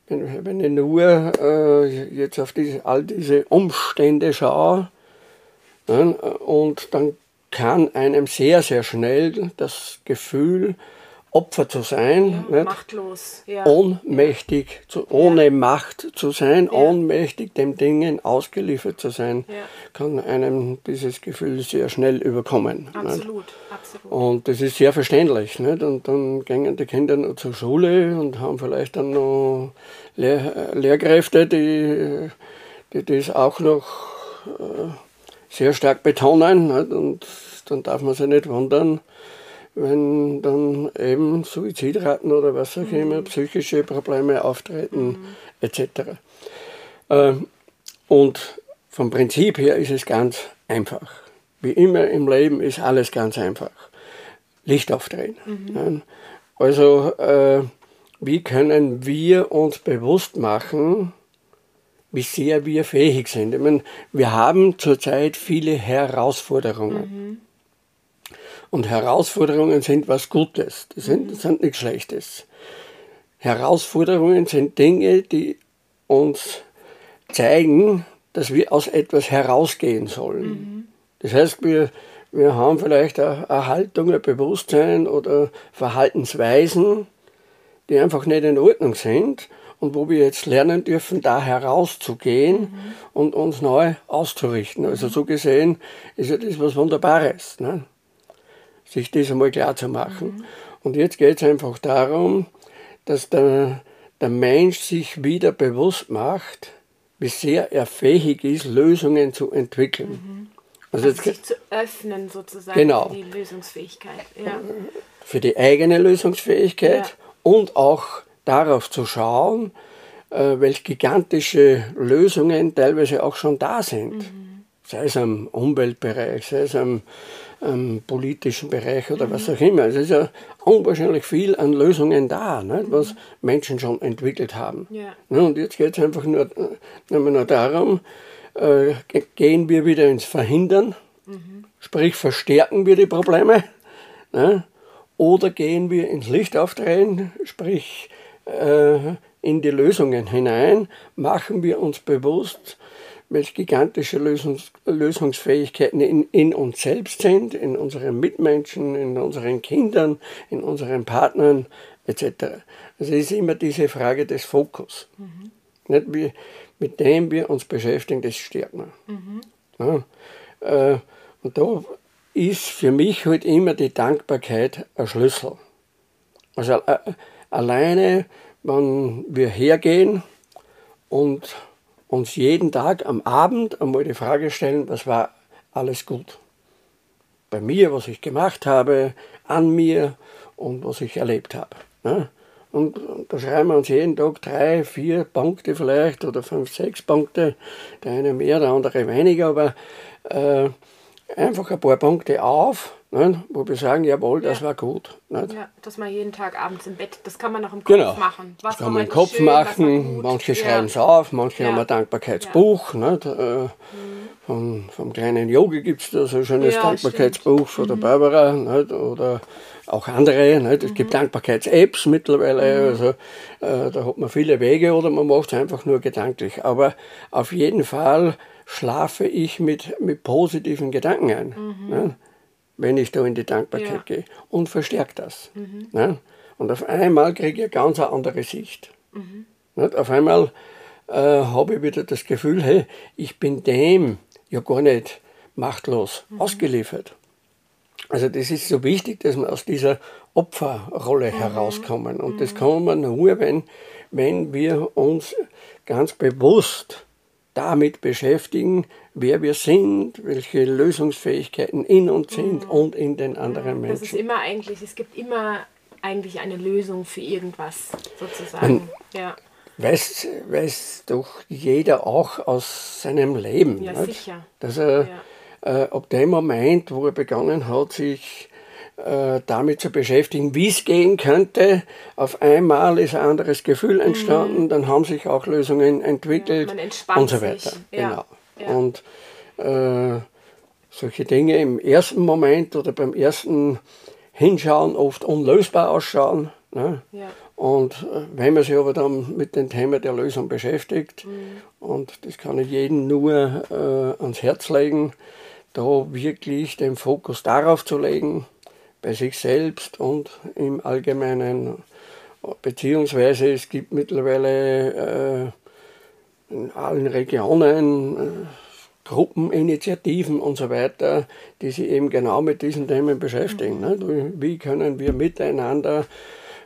wenn, wenn ich nur äh, jetzt auf diese, all diese Umstände schaue, nicht? und dann kann einem sehr, sehr schnell das Gefühl Opfer zu sein, ja, machtlos, ja. ohnmächtig, zu, ohne ja. Macht zu sein, ohnmächtig dem Dingen ausgeliefert zu sein, kann einem dieses Gefühl sehr schnell überkommen. Absolut, absolut. Und das ist sehr verständlich. Nicht? Und dann gehen die Kinder noch zur Schule und haben vielleicht dann noch Lehr Lehrkräfte, die, die das auch noch äh, sehr stark betonen. Nicht? Und dann darf man sich nicht wundern, wenn dann eben Suizidraten oder was auch immer, mhm. psychische Probleme auftreten, mhm. etc. Ähm, Und vom Prinzip her ist es ganz einfach. Wie immer im Leben ist alles ganz einfach. Licht aufdrehen. Mhm. Also, äh, wie können wir uns bewusst machen, wie sehr wir fähig sind? Ich meine, wir haben zurzeit viele Herausforderungen. Mhm. Und Herausforderungen sind was Gutes, die sind, mhm. sind nichts Schlechtes. Herausforderungen sind Dinge, die uns zeigen, dass wir aus etwas herausgehen sollen. Mhm. Das heißt, wir, wir haben vielleicht eine, eine Haltung, ein Bewusstsein oder Verhaltensweisen, die einfach nicht in Ordnung sind und wo wir jetzt lernen dürfen, da herauszugehen mhm. und uns neu auszurichten. Also so gesehen ist ja das was Wunderbares, ne? Sich das einmal klar zu machen. Mhm. Und jetzt geht es einfach darum, dass der, der Mensch sich wieder bewusst macht, wie sehr er fähig ist, Lösungen zu entwickeln. Mhm. Also, also sich zu öffnen sozusagen genau. für die Lösungsfähigkeit. Ja. Für die eigene Lösungsfähigkeit ja. und auch darauf zu schauen, äh, welche gigantische Lösungen teilweise auch schon da sind. Mhm. Sei es am Umweltbereich, sei es am ähm, politischen Bereich oder mhm. was auch immer. Es ist ja unwahrscheinlich viel an Lösungen da, nicht, was mhm. Menschen schon entwickelt haben. Ja. und jetzt geht es einfach nur, nur, nur darum, äh, gehen wir wieder ins Verhindern, mhm. sprich verstärken wir die Probleme, ne, oder gehen wir ins Licht aufdrehen, sprich äh, in die Lösungen hinein, machen wir uns bewusst, welche gigantische Lösungs Lösungsfähigkeiten in, in, uns selbst sind, in unseren Mitmenschen, in unseren Kindern, in unseren Partnern etc. Also es ist immer diese Frage des Fokus. Mhm. Nicht wie, mit dem wir uns beschäftigen, das stärkt man. Mhm. Ja, äh, und da ist für mich halt immer die Dankbarkeit ein Schlüssel. Also äh, alleine, wenn wir hergehen und uns jeden Tag am Abend einmal die Frage stellen, was war alles gut? Bei mir, was ich gemacht habe, an mir und was ich erlebt habe. Ne? Und, da schreiben wir uns jeden Tag drei, vier Punkte vielleicht oder fünf, sechs Punkte, der eine mehr, der andere weniger, aber äh, einfach ein paar Punkte auf, nicht? wo wir sagen, jawohl, das war gut. Nicht? Ja, dass man jeden Tag abends im Bett, das kann man noch im Kopf genau. machen. Was das kann man im Kopf schön, machen, manche schreiben es auf, manche haben ein Dankbarkeitsbuch. Nicht? Äh, mhm. vom, vom kleinen Yogi gibt es da so ein schönes Dankbarkeitsbuch stimmt. von der mhm. Barbara nicht? oder auch andere. Nicht? Es mhm. gibt Dankbarkeits-Apps mittlerweile, mhm. also äh, da hat man viele Wege oder man macht es einfach nur gedanklich. Aber auf jeden Fall schlafe ich mit, mit positiven Gedanken ein, mhm. ne? Wenn ich da in die Dankbarkeit ja. gehe und verstärke das. Mhm. Ne? Und auf einmal kriege ich eine ganz andere Sicht. Mhm. Nicht? Auf einmal äh, habe ich wieder das Gefühl, hey, ich bin dem ja gar nicht machtlos mhm. ausgeliefert. Also das ist so wichtig, dass wir aus dieser Opferrolle mhm. herauskommen. Und das mhm. kann man nur, wenn, wenn wir uns ganz bewusst damit beschäftigen, wer wir sind, welche Lösungsfähigkeiten in uns sind mhm. und in den anderen Menschen. Das ist immer eigentlich, es gibt immer eigentlich eine Lösung für irgendwas sozusagen. Man ja. Weiß, weiß doch jeder auch aus seinem Leben. Ja, nicht? sicher. Dass er ja. äh, ab dem Moment, wo er begonnen hat, sich äh, damit zu beschäftigen, wie es gehen könnte. Auf einmal ist ein anderes Gefühl mhm. entstanden, mhm. dann haben sich auch Lösungen entwickelt ja, und so weiter. Genau. Ja. Und äh, solche Dinge im ersten Moment oder beim ersten Hinschauen oft unlösbar ausschauen. Ne? Ja. Und äh, wenn man sich aber dann mit dem Thema der Lösung beschäftigt, mhm. und das kann ich jedem nur äh, ans Herz legen, da wirklich den Fokus darauf zu legen, bei sich selbst und im Allgemeinen. Beziehungsweise es gibt mittlerweile äh, in allen Regionen äh, Gruppeninitiativen und so weiter, die sich eben genau mit diesen Themen beschäftigen. Mhm. Ne? Wie können wir miteinander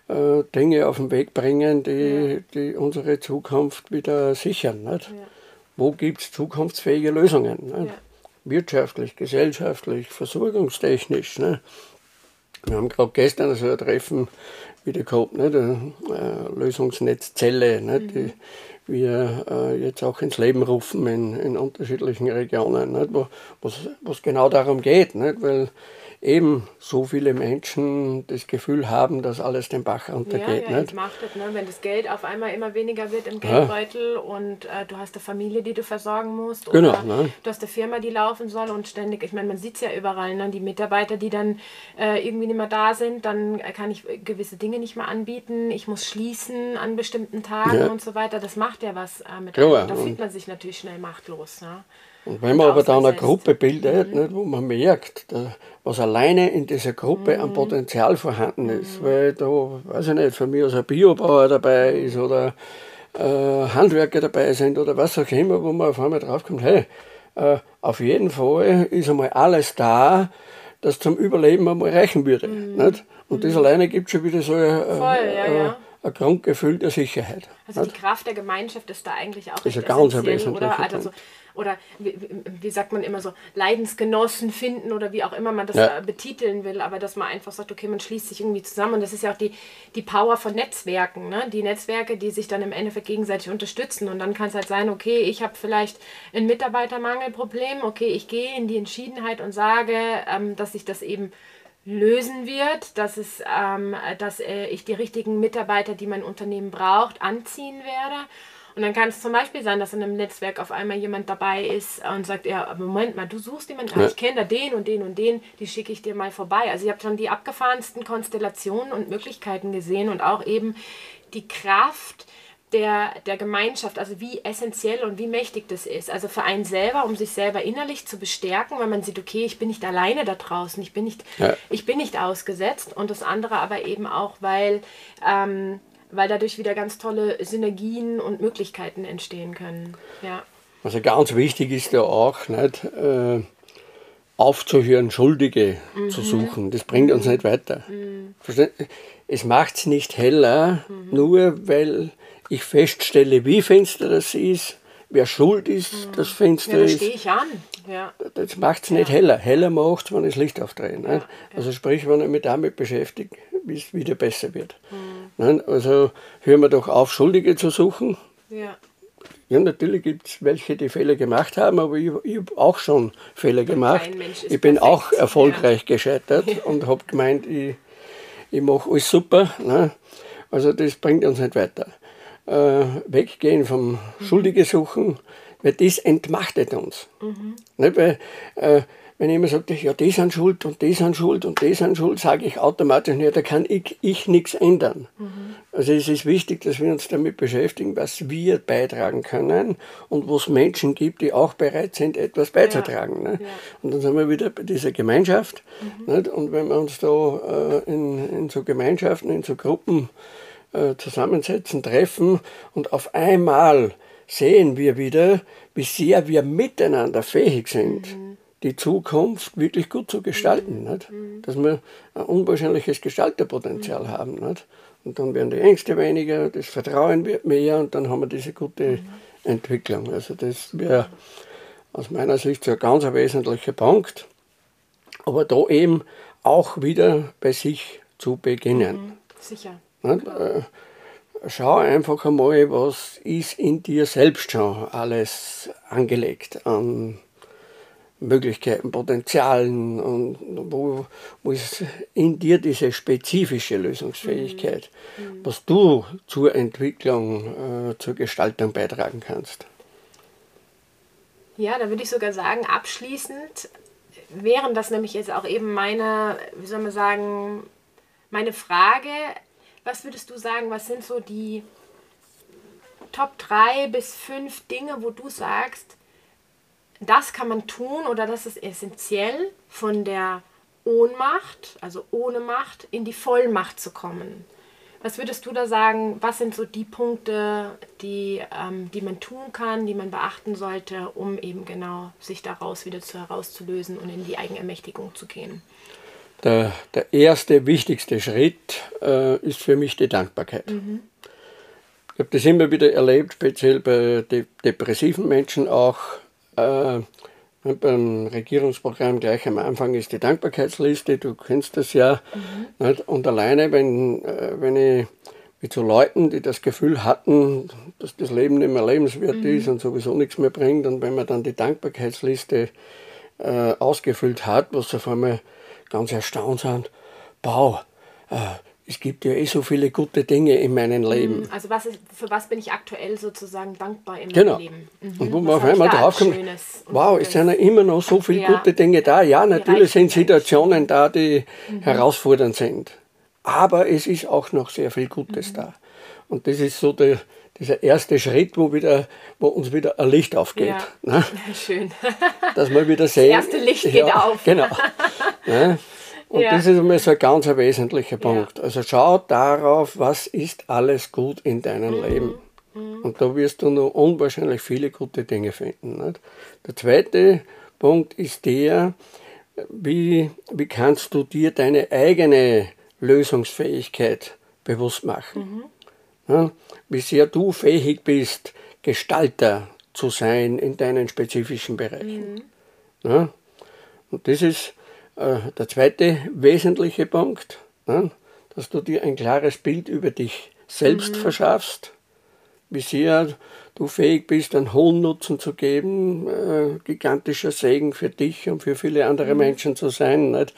äh, Dinge auf den Weg bringen, die, die unsere Zukunft wieder sichern? Ja. Wo gibt es zukunftsfähige Lösungen? Ja. Wirtschaftlich, gesellschaftlich, versorgungstechnisch. Ne? Wir haben gerade gestern so ein Treffen wieder gehabt, nicht? Eine Lösungsnetzzelle, nicht? Die, wir äh, jetzt auch ins Leben rufen in, in unterschiedlichen Regionen, nicht? Wo es genau darum geht, nicht? weil eben so viele Menschen das Gefühl haben, dass alles den Bach runtergeht. Ja, ja, nicht? entmachtet, ne? wenn das Geld auf einmal immer weniger wird im Geldbeutel ja. und äh, du hast eine Familie, die du versorgen musst genau, oder ne? du hast eine Firma, die laufen soll und ständig, ich meine, man sieht es ja überall, ne? die Mitarbeiter, die dann äh, irgendwie nicht mehr da sind, dann kann ich gewisse Dinge nicht mehr anbieten, ich muss schließen an bestimmten Tagen ja. und so weiter, das macht ja was äh, mit einem. Da fühlt man sich natürlich schnell machtlos. Ne? Und wenn man aber dann eine Gruppe bildet, mhm. nicht, wo man merkt, was alleine in dieser Gruppe mhm. an Potenzial vorhanden ist, mhm. weil da, weiß ich nicht, von mir aus ein Biobauer dabei ist oder äh, Handwerker dabei sind oder was auch immer, wo man auf einmal draufkommt, hey, äh, auf jeden Fall ist einmal alles da, das zum Überleben einmal reichen würde. Mhm. Nicht? Und das mhm. alleine gibt schon wieder so ein, Voll, ja, ja. Ein Grundgefühl der Sicherheit. Also die Kraft der Gemeinschaft ist da eigentlich auch ist ganz wesentlicher oder? Also so oder wie, wie, sagt man immer so, Leidensgenossen finden oder wie auch immer man das ja. betiteln will, aber dass man einfach sagt, okay, man schließt sich irgendwie zusammen und das ist ja auch die, die Power von Netzwerken, ne? die Netzwerke, die sich dann im Endeffekt gegenseitig unterstützen und dann kann es halt sein, okay, ich habe vielleicht ein Mitarbeitermangelproblem, okay, ich gehe in die Entschiedenheit und sage, ähm, dass ich das eben lösen wird, dass, es, ähm, dass äh, ich die richtigen Mitarbeiter, die mein Unternehmen braucht, anziehen werde und dann kann es zum Beispiel sein, dass in einem Netzwerk auf einmal jemand dabei ist und sagt, ja, Moment mal, du suchst jemanden, ja. ich kenne da den und den und den, die schicke ich dir mal vorbei. Also ihr habt schon die abgefahrensten Konstellationen und Möglichkeiten gesehen und auch eben die Kraft, der, der Gemeinschaft, also wie essentiell und wie mächtig das ist. Also für einen selber, um sich selber innerlich zu bestärken, wenn man sieht, okay, ich bin nicht alleine da draußen, ich bin nicht, ja. ich bin nicht ausgesetzt. Und das andere aber eben auch, weil ähm, weil dadurch wieder ganz tolle Synergien und Möglichkeiten entstehen können. Ja. Also ganz wichtig ist ja auch, nicht, äh, aufzuhören, Schuldige mhm. zu suchen. Das bringt uns nicht weiter. Mhm. Es macht es nicht heller, mhm. nur weil ich feststelle, wie finster das ist, wer schuld ist, mhm. das Fenster ja, da ist. ich an. Ja. Das macht es nicht ja. heller. Heller macht es, wenn ich das Licht aufdrehe. Ja, also sprich, wenn ich mich damit beschäftige, wie es wieder besser wird. Mhm. Also hören wir doch auf, Schuldige zu suchen. Ja. Ja, natürlich gibt es welche, die Fehler gemacht haben, aber ich, ich habe auch schon Fehler gemacht. Ich bin perfekt. auch erfolgreich ja. gescheitert und habe gemeint, ich, ich mache alles super. Ne? Also das bringt uns nicht weiter. Äh, weggehen vom. Schuldige suchen, weil das entmachtet uns. Mhm. Ne? Weil, äh, wenn jemand sagt, ja, die sind schuld und die sind schuld und die sind schuld, sage ich automatisch, ja, da kann ich, ich nichts ändern. Mhm. Also es ist wichtig, dass wir uns damit beschäftigen, was wir beitragen können und wo es Menschen gibt, die auch bereit sind, etwas beizutragen. Ja. Ne? Ja. Und dann sind wir wieder bei dieser Gemeinschaft. Mhm. Und wenn wir uns da äh, in, in so Gemeinschaften, in so Gruppen äh, zusammensetzen, treffen und auf einmal sehen wir wieder, wie sehr wir miteinander fähig sind. Mhm die Zukunft wirklich gut zu gestalten. Mhm. Nicht? Mhm. Dass wir ein unwahrscheinliches Gestalterpotenzial mhm. haben. Nicht? Und dann werden die Ängste weniger, das Vertrauen wird mehr und dann haben wir diese gute mhm. Entwicklung. Also das wäre aus meiner Sicht so ein ganz wesentlicher Punkt. Aber da eben auch wieder bei sich zu beginnen. Sicher. Äh, schau einfach einmal, was ist in dir selbst schon alles angelegt an Möglichkeiten, Potenzialen und wo, wo ist in dir diese spezifische Lösungsfähigkeit, mhm. mhm. was du zur Entwicklung, äh, zur Gestaltung beitragen kannst. Ja, da würde ich sogar sagen, abschließend wären das nämlich jetzt auch eben meine, wie soll man sagen, meine Frage, was würdest du sagen, was sind so die Top 3 bis 5 Dinge, wo du sagst, das kann man tun oder das ist essentiell von der Ohnmacht, also ohne Macht, in die Vollmacht zu kommen. Was würdest du da sagen, was sind so die Punkte, die, ähm, die man tun kann, die man beachten sollte, um eben genau sich daraus wieder zu herauszulösen und in die Eigenermächtigung zu gehen? Der, der erste, wichtigste Schritt äh, ist für mich die Dankbarkeit. Mhm. Ich habe das immer wieder erlebt, speziell bei de depressiven Menschen auch, äh, beim Regierungsprogramm gleich am Anfang ist die Dankbarkeitsliste, du kennst das ja. Mhm. Und alleine, wenn, äh, wenn ich wie zu Leuten, die das Gefühl hatten, dass das Leben nicht mehr lebenswert Mhm. ist und sowieso nichts mehr bringt. Und wenn man dann die Dankbarkeitsliste äh, ausgefüllt hat, was auf einmal ganz erstaunt sind, wow, äh, es gibt ja eh so viele gute Dinge in meinem Leben. Also was ist, für was bin ich aktuell sozusagen dankbar in Genau. meinem Leben? Mhm. Und wo man auf einmal draufkommt, wow, es sind ja immer noch so viele Ja. gute Dinge da. Ja, natürlich sind. Situationen da, die Mhm. herausfordernd sind. Aber es ist auch noch sehr viel Mhm. Gutes da. Und das ist so der, dieser erste Schritt, wo, wieder, wo uns wieder ein Licht aufgeht. Ja. Ne? Schön. Dass wir wieder sehen. erste Licht geht auf. Genau. ne? Und Ja. das ist einmal so ein ganz wesentlicher Punkt. Also schau darauf, was ist alles gut in deinem Mhm. Leben. Und da wirst du noch unwahrscheinlich viele gute Dinge finden. Nicht? Der zweite Punkt ist der, wie, wie kannst du dir deine eigene Lösungsfähigkeit bewusst machen. Ja, wie sehr du fähig bist, Gestalter zu sein in deinen spezifischen Bereichen. Ja, und das ist äh, der zweite wesentliche Punkt, ja, dass du dir ein klares Bild über dich selbst verschaffst, wie sehr du fähig bist, einen hohen Nutzen zu geben, äh, gigantischer Segen für dich und für viele andere Menschen zu sein. Nicht?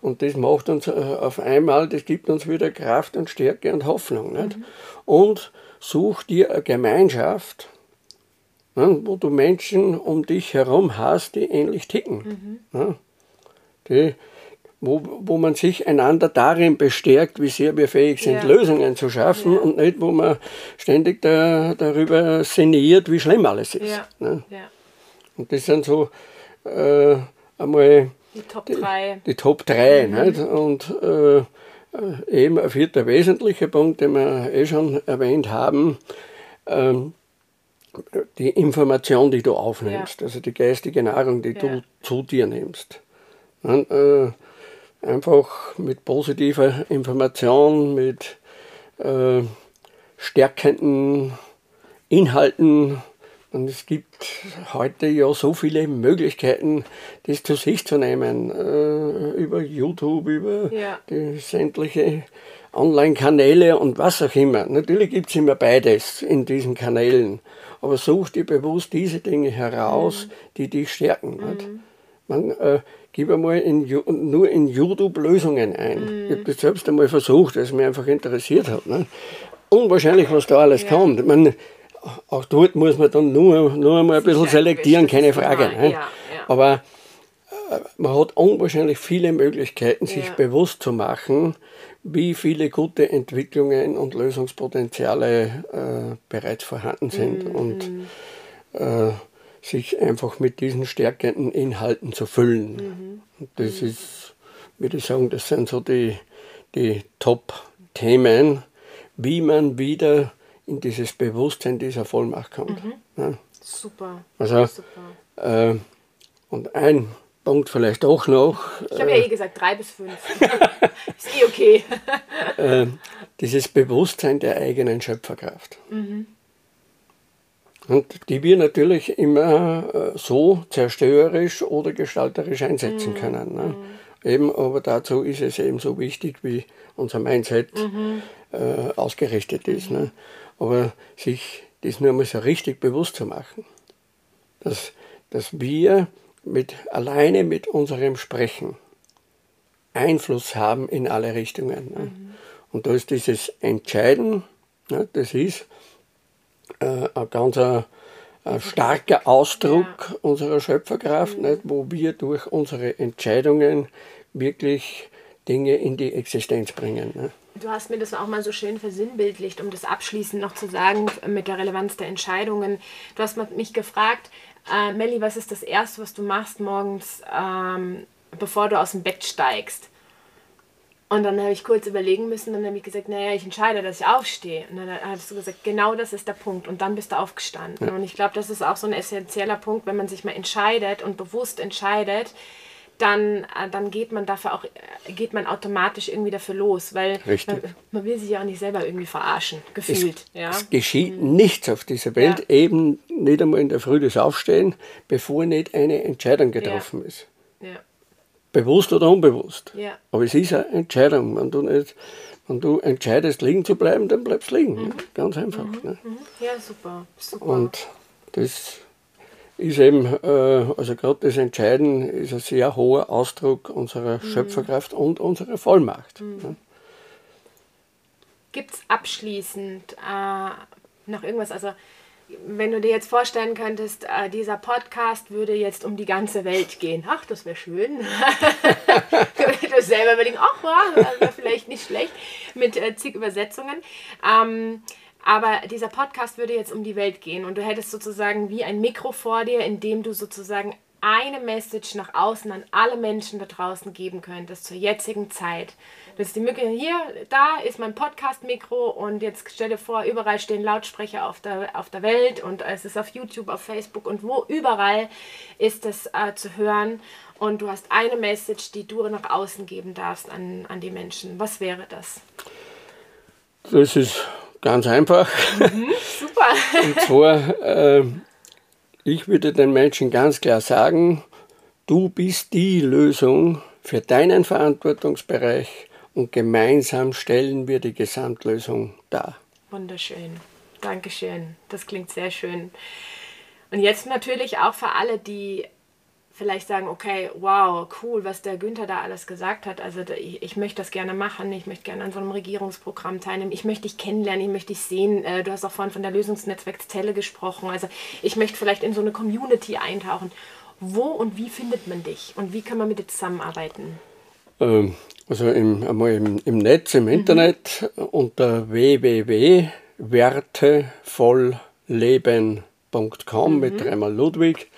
Und das macht uns äh, auf einmal, das gibt uns wieder Kraft und Stärke und Hoffnung. Nicht? Und such dir eine Gemeinschaft, ne, wo du Menschen um dich herum hast, die ähnlich ticken. Ne? Die, wo, wo man sich einander darin bestärkt, wie sehr wir fähig sind, Ja. Lösungen zu schaffen und nicht, wo man ständig da, darüber sinniert, wie schlimm alles ist. Ja. Ne? ja. Und das sind so äh, einmal Die Top 3. die Top 3. Nicht? Und äh, eben ein vierter wesentlicher Punkt, den wir eh schon erwähnt haben, ähm, die Information, die du aufnimmst, also die geistige Nahrung, die Ja. du zu dir nimmst. Dann, äh, einfach mit positiver Information, mit äh, stärkenden Inhalten. Und es gibt heute ja so viele Möglichkeiten, das zu sich zu nehmen. Äh, über YouTube, über Ja. die sämtliche Online-Kanäle und was auch immer. Natürlich gibt es immer beides in diesen Kanälen. Aber such dir bewusst diese Dinge heraus, die dich stärken. Nicht? Man, äh, gib einmal in, nur in YouTube Lösungen ein. Ich habe das selbst einmal versucht, weil es mich einfach interessiert hat. Ne? Unwahrscheinlich, was da alles kommt. Ich meine, auch dort muss man dann nur, nur einmal ein bisschen selektieren, keine Frage. Ne? ja, ja. Aber äh, man hat unwahrscheinlich viele Möglichkeiten, sich Ja. bewusst zu machen, wie viele gute Entwicklungen und Lösungspotenziale äh, bereits vorhanden sind Mhm. und äh, sich einfach mit diesen stärkenden Inhalten zu füllen. Mhm. Das ist, würde ich sagen, das sind so die, die Top-Themen, wie man wieder in dieses Bewusstsein dieser Vollmacht kommt. Ja. Super. Also, Super. äh, und ein Punkt vielleicht auch noch, Ich habe ja eh gesagt, drei bis fünf. ist eh okay. äh, dieses Bewusstsein der eigenen Schöpferkraft. Und die wir natürlich immer äh, so zerstörerisch oder gestalterisch einsetzen können. Ne? Eben, aber dazu ist es eben so wichtig, wie unser Mindset äh, ausgerichtet ist. Ne? Aber sich das nur mal so richtig bewusst zu machen, dass, dass wir mit, alleine mit unserem Sprechen Einfluss haben in alle Richtungen. Ne? Und da ist dieses Entscheiden, ne? das ist äh, ein ganz ein, ein starker Ausdruck unserer Schöpferkraft, nicht? wo wir durch unsere Entscheidungen wirklich Dinge in die Existenz bringen. Ne? Du hast mir das auch mal so schön versinnbildlicht, um das abschließend noch zu sagen mit der Relevanz der Entscheidungen. Du hast mich gefragt, äh, Melli, was ist das Erste, was du machst morgens, ähm, bevor du aus dem Bett steigst? Und dann habe ich kurz überlegen müssen, dann habe ich gesagt, naja, ich entscheide, dass ich aufstehe. Und dann hast du gesagt, genau das ist der Punkt. Und dann bist du aufgestanden. Und ich glaube, das ist auch so ein essentieller Punkt, wenn man sich mal entscheidet und bewusst entscheidet, dann, äh, dann geht man dafür auch, äh, geht man automatisch irgendwie dafür los, weil man, man will sich ja auch nicht selber irgendwie verarschen, gefühlt. ja. Es geschieht nichts auf dieser Welt, Ja. eben nicht einmal in der Früh das Aufstehen, bevor nicht eine Entscheidung getroffen ist. ja. bewusst oder unbewusst. Aber es ist eine Entscheidung. Wenn du, nicht, wenn du entscheidest, liegen zu bleiben, dann bleibst du liegen. Mhm. Ganz einfach. Ne? Ja, super. super. Und das ist eben, äh, also gerade das Entscheiden ist ein sehr hoher Ausdruck unserer Mhm. Schöpferkraft und unserer Vollmacht. Ne? Gibt es abschließend äh, noch irgendwas? Also, wenn du dir jetzt vorstellen könntest, äh, dieser Podcast würde jetzt um die ganze Welt gehen. Ach, das wäre schön. du selber überlegen, ach, ja, wäre vielleicht nicht schlecht mit äh, zig Übersetzungen. Ähm, aber dieser Podcast würde jetzt um die Welt gehen und du hättest sozusagen wie ein Mikro vor dir, in dem du sozusagen eine Message nach außen an alle Menschen da draußen geben könntest zur jetzigen Zeit. Das ist die Möglichkeit, hier, da ist mein Podcast-Mikro und jetzt stell dir vor, überall stehen Lautsprecher auf der, auf der Welt und es ist auf YouTube, auf Facebook und wo überall ist es äh, zu hören und du hast eine Message, die du nach außen geben darfst an, an die Menschen. Was wäre das? Das ist ganz einfach. Super. Und zwar, äh, ich würde den Menschen ganz klar sagen, du bist die Lösung für deinen Verantwortungsbereich und gemeinsam stellen wir die Gesamtlösung dar. Wunderschön. Dankeschön. Das klingt sehr schön. Und jetzt natürlich auch für alle, die vielleicht sagen, okay, wow, cool, was der Günther da alles gesagt hat. Also ich, ich möchte das gerne machen, ich möchte gerne an so einem Regierungsprogramm teilnehmen, ich möchte dich kennenlernen, ich möchte dich sehen. Äh, Du hast auch vorhin von der Lösungsnetzwerkszelle gesprochen. Also ich möchte vielleicht in so eine Community eintauchen. Wo und wie findet man dich und wie kann man mit dir zusammenarbeiten? Ähm, Also im, einmal im, im Netz, Mhm. im Internet unter www.wertevollleben.com mit dreimal Ludwig.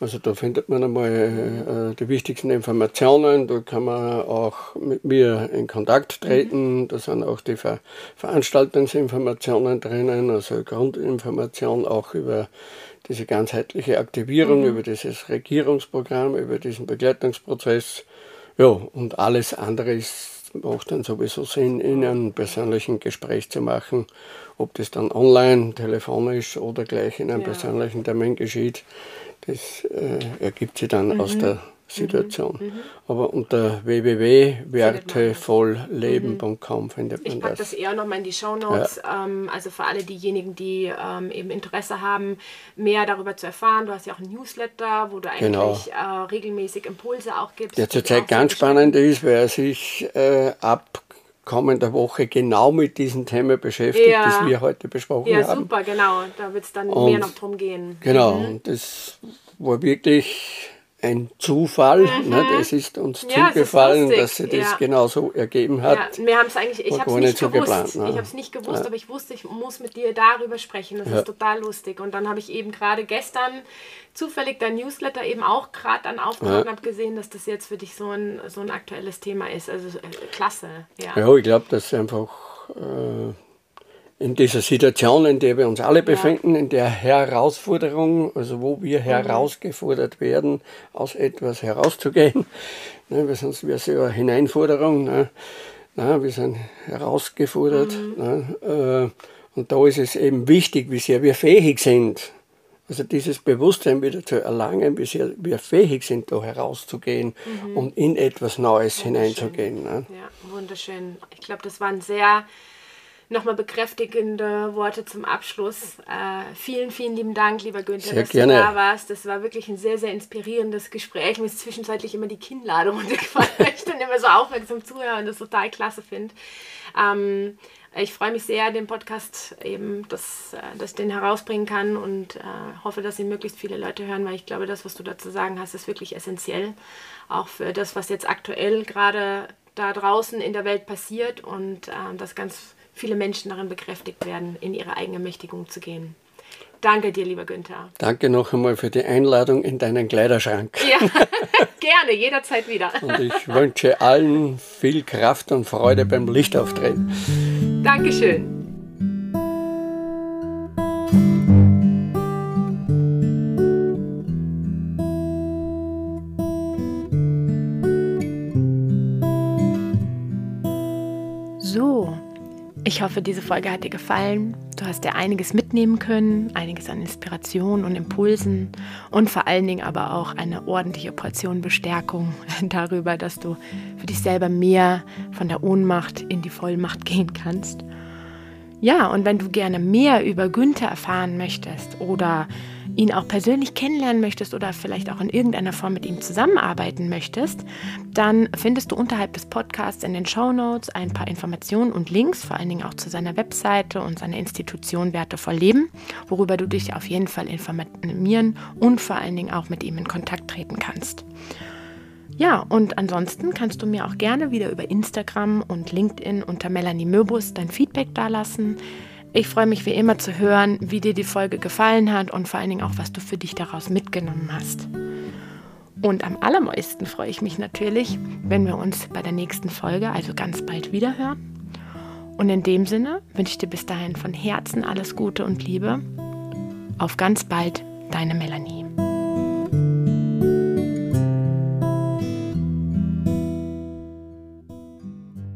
Also da findet man einmal äh, die wichtigsten Informationen. Da kann man auch mit mir in Kontakt treten. Da sind auch die Ver Veranstaltungsinformationen drinnen, also Grundinformation auch über diese ganzheitliche Aktivierung, über dieses Regierungsprogramm, über diesen Begleitungsprozess. Ja, und alles andere ist, macht dann sowieso Sinn, in einem persönlichen Gespräch zu machen. Ob das dann online, telefonisch oder gleich in einem Ja. persönlichen Termin geschieht, das äh, ergibt sich dann aus der Situation. Aber unter www.wertevollleben.com findet man Ich packe das das. eher nochmal in die Shownotes. Ähm, also für alle diejenigen, die ähm, eben Interesse haben, mehr darüber zu erfahren. Du hast ja auch ein Newsletter, wo du eigentlich Genau. äh, regelmäßig Impulse auch gibst. Der zurzeit ganz spannend ist, weil er sich äh, ab kommender Woche genau mit diesen Themen beschäftigt, Ja. das wir heute besprochen Ja, haben. super, genau. Da wird es dann Und- mehr noch drum gehen. Genau, und das war wirklich ein Zufall. Ne? Das ist uns Mhm. Ja, es ist zugefallen, lustig, dass sich das ja. genau so ergeben hat. Ja, wir haben es eigentlich, ich habe es nicht so gewusst. geplant, ne? Ich habe es nicht gewusst, Ja. aber ich wusste, ich muss mit dir darüber sprechen. Das Ja. ist total lustig. Und dann habe ich eben gerade gestern zufällig dein Newsletter eben auch gerade dann aufgemacht und habe gesehen, dass das jetzt für dich so ein, so ein aktuelles Thema ist. Also äh, klasse. Ja. Ja, ich glaube, dass einfach äh, in dieser Situation, in der wir uns alle befinden, in der Herausforderung, also wo wir herausgefordert werden, aus etwas herauszugehen, ne, weil sonst wäre es ja eine Hineinforderung, ne, na, wir sind herausgefordert. Ne, äh, und da ist es eben wichtig, wie sehr wir fähig sind, also dieses Bewusstsein wieder zu erlangen, wie sehr wir fähig sind, da herauszugehen und in etwas Neues hineinzugehen. Ne? Ja, wunderschön. Ich glaube, das waren sehr nochmal bekräftigende Worte zum Abschluss. Äh, vielen, vielen lieben Dank, lieber Günther, Sehr dass gerne. du da warst. Das war wirklich ein sehr, sehr inspirierendes Gespräch. Mir ist zwischenzeitlich immer die Kinnlade runtergefallen, weil ich dann immer so aufmerksam zuhöre und das total klasse finde. Ähm, ich freue mich sehr, den Podcast eben, dass, äh, dass ich den herausbringen kann und äh, hoffe, dass ihn möglichst viele Leute hören, weil ich glaube, das, was du dazu sagen hast, ist wirklich essentiell. Auch für das, was jetzt aktuell gerade da draußen in der Welt passiert und äh, dass ganz viele Menschen darin bekräftigt werden, in ihre eigene Mächtigung zu gehen. Danke dir, lieber Günther. Danke noch einmal für die Einladung in deinen Kleiderschrank. Ja, gerne, jederzeit wieder. Und ich wünsche allen viel Kraft und Freude beim Lichtauftreten. Dankeschön. Ich hoffe, diese Folge hat dir gefallen. Du hast dir einiges mitnehmen können, einiges an Inspiration und Impulsen und vor allen Dingen aber auch eine ordentliche Portion Bestärkung darüber, dass du für dich selber mehr von der Ohnmacht in die Vollmacht gehen kannst. Ja, und wenn du gerne mehr über Günther erfahren möchtest oder ihn auch persönlich kennenlernen möchtest oder vielleicht auch in irgendeiner Form mit ihm zusammenarbeiten möchtest, dann findest du unterhalb des Podcasts in den Show Notes ein paar Informationen und Links, vor allen Dingen auch zu seiner Webseite und seiner Institution Wertevoll Leben, worüber du dich auf jeden Fall informieren und vor allen Dingen auch mit ihm in Kontakt treten kannst. Ja, und ansonsten kannst du mir auch gerne wieder über Instagram und LinkedIn unter Melanie Möbus dein Feedback dalassen. Ich freue mich wie immer zu hören, wie dir die Folge gefallen hat und vor allen Dingen auch, was du für dich daraus mitgenommen hast. Und am allermeisten freue ich mich natürlich, wenn wir uns bei der nächsten Folge, also ganz bald, wieder hören. Und in dem Sinne wünsche ich dir bis dahin von Herzen alles Gute und Liebe. Auf ganz bald, deine Melanie.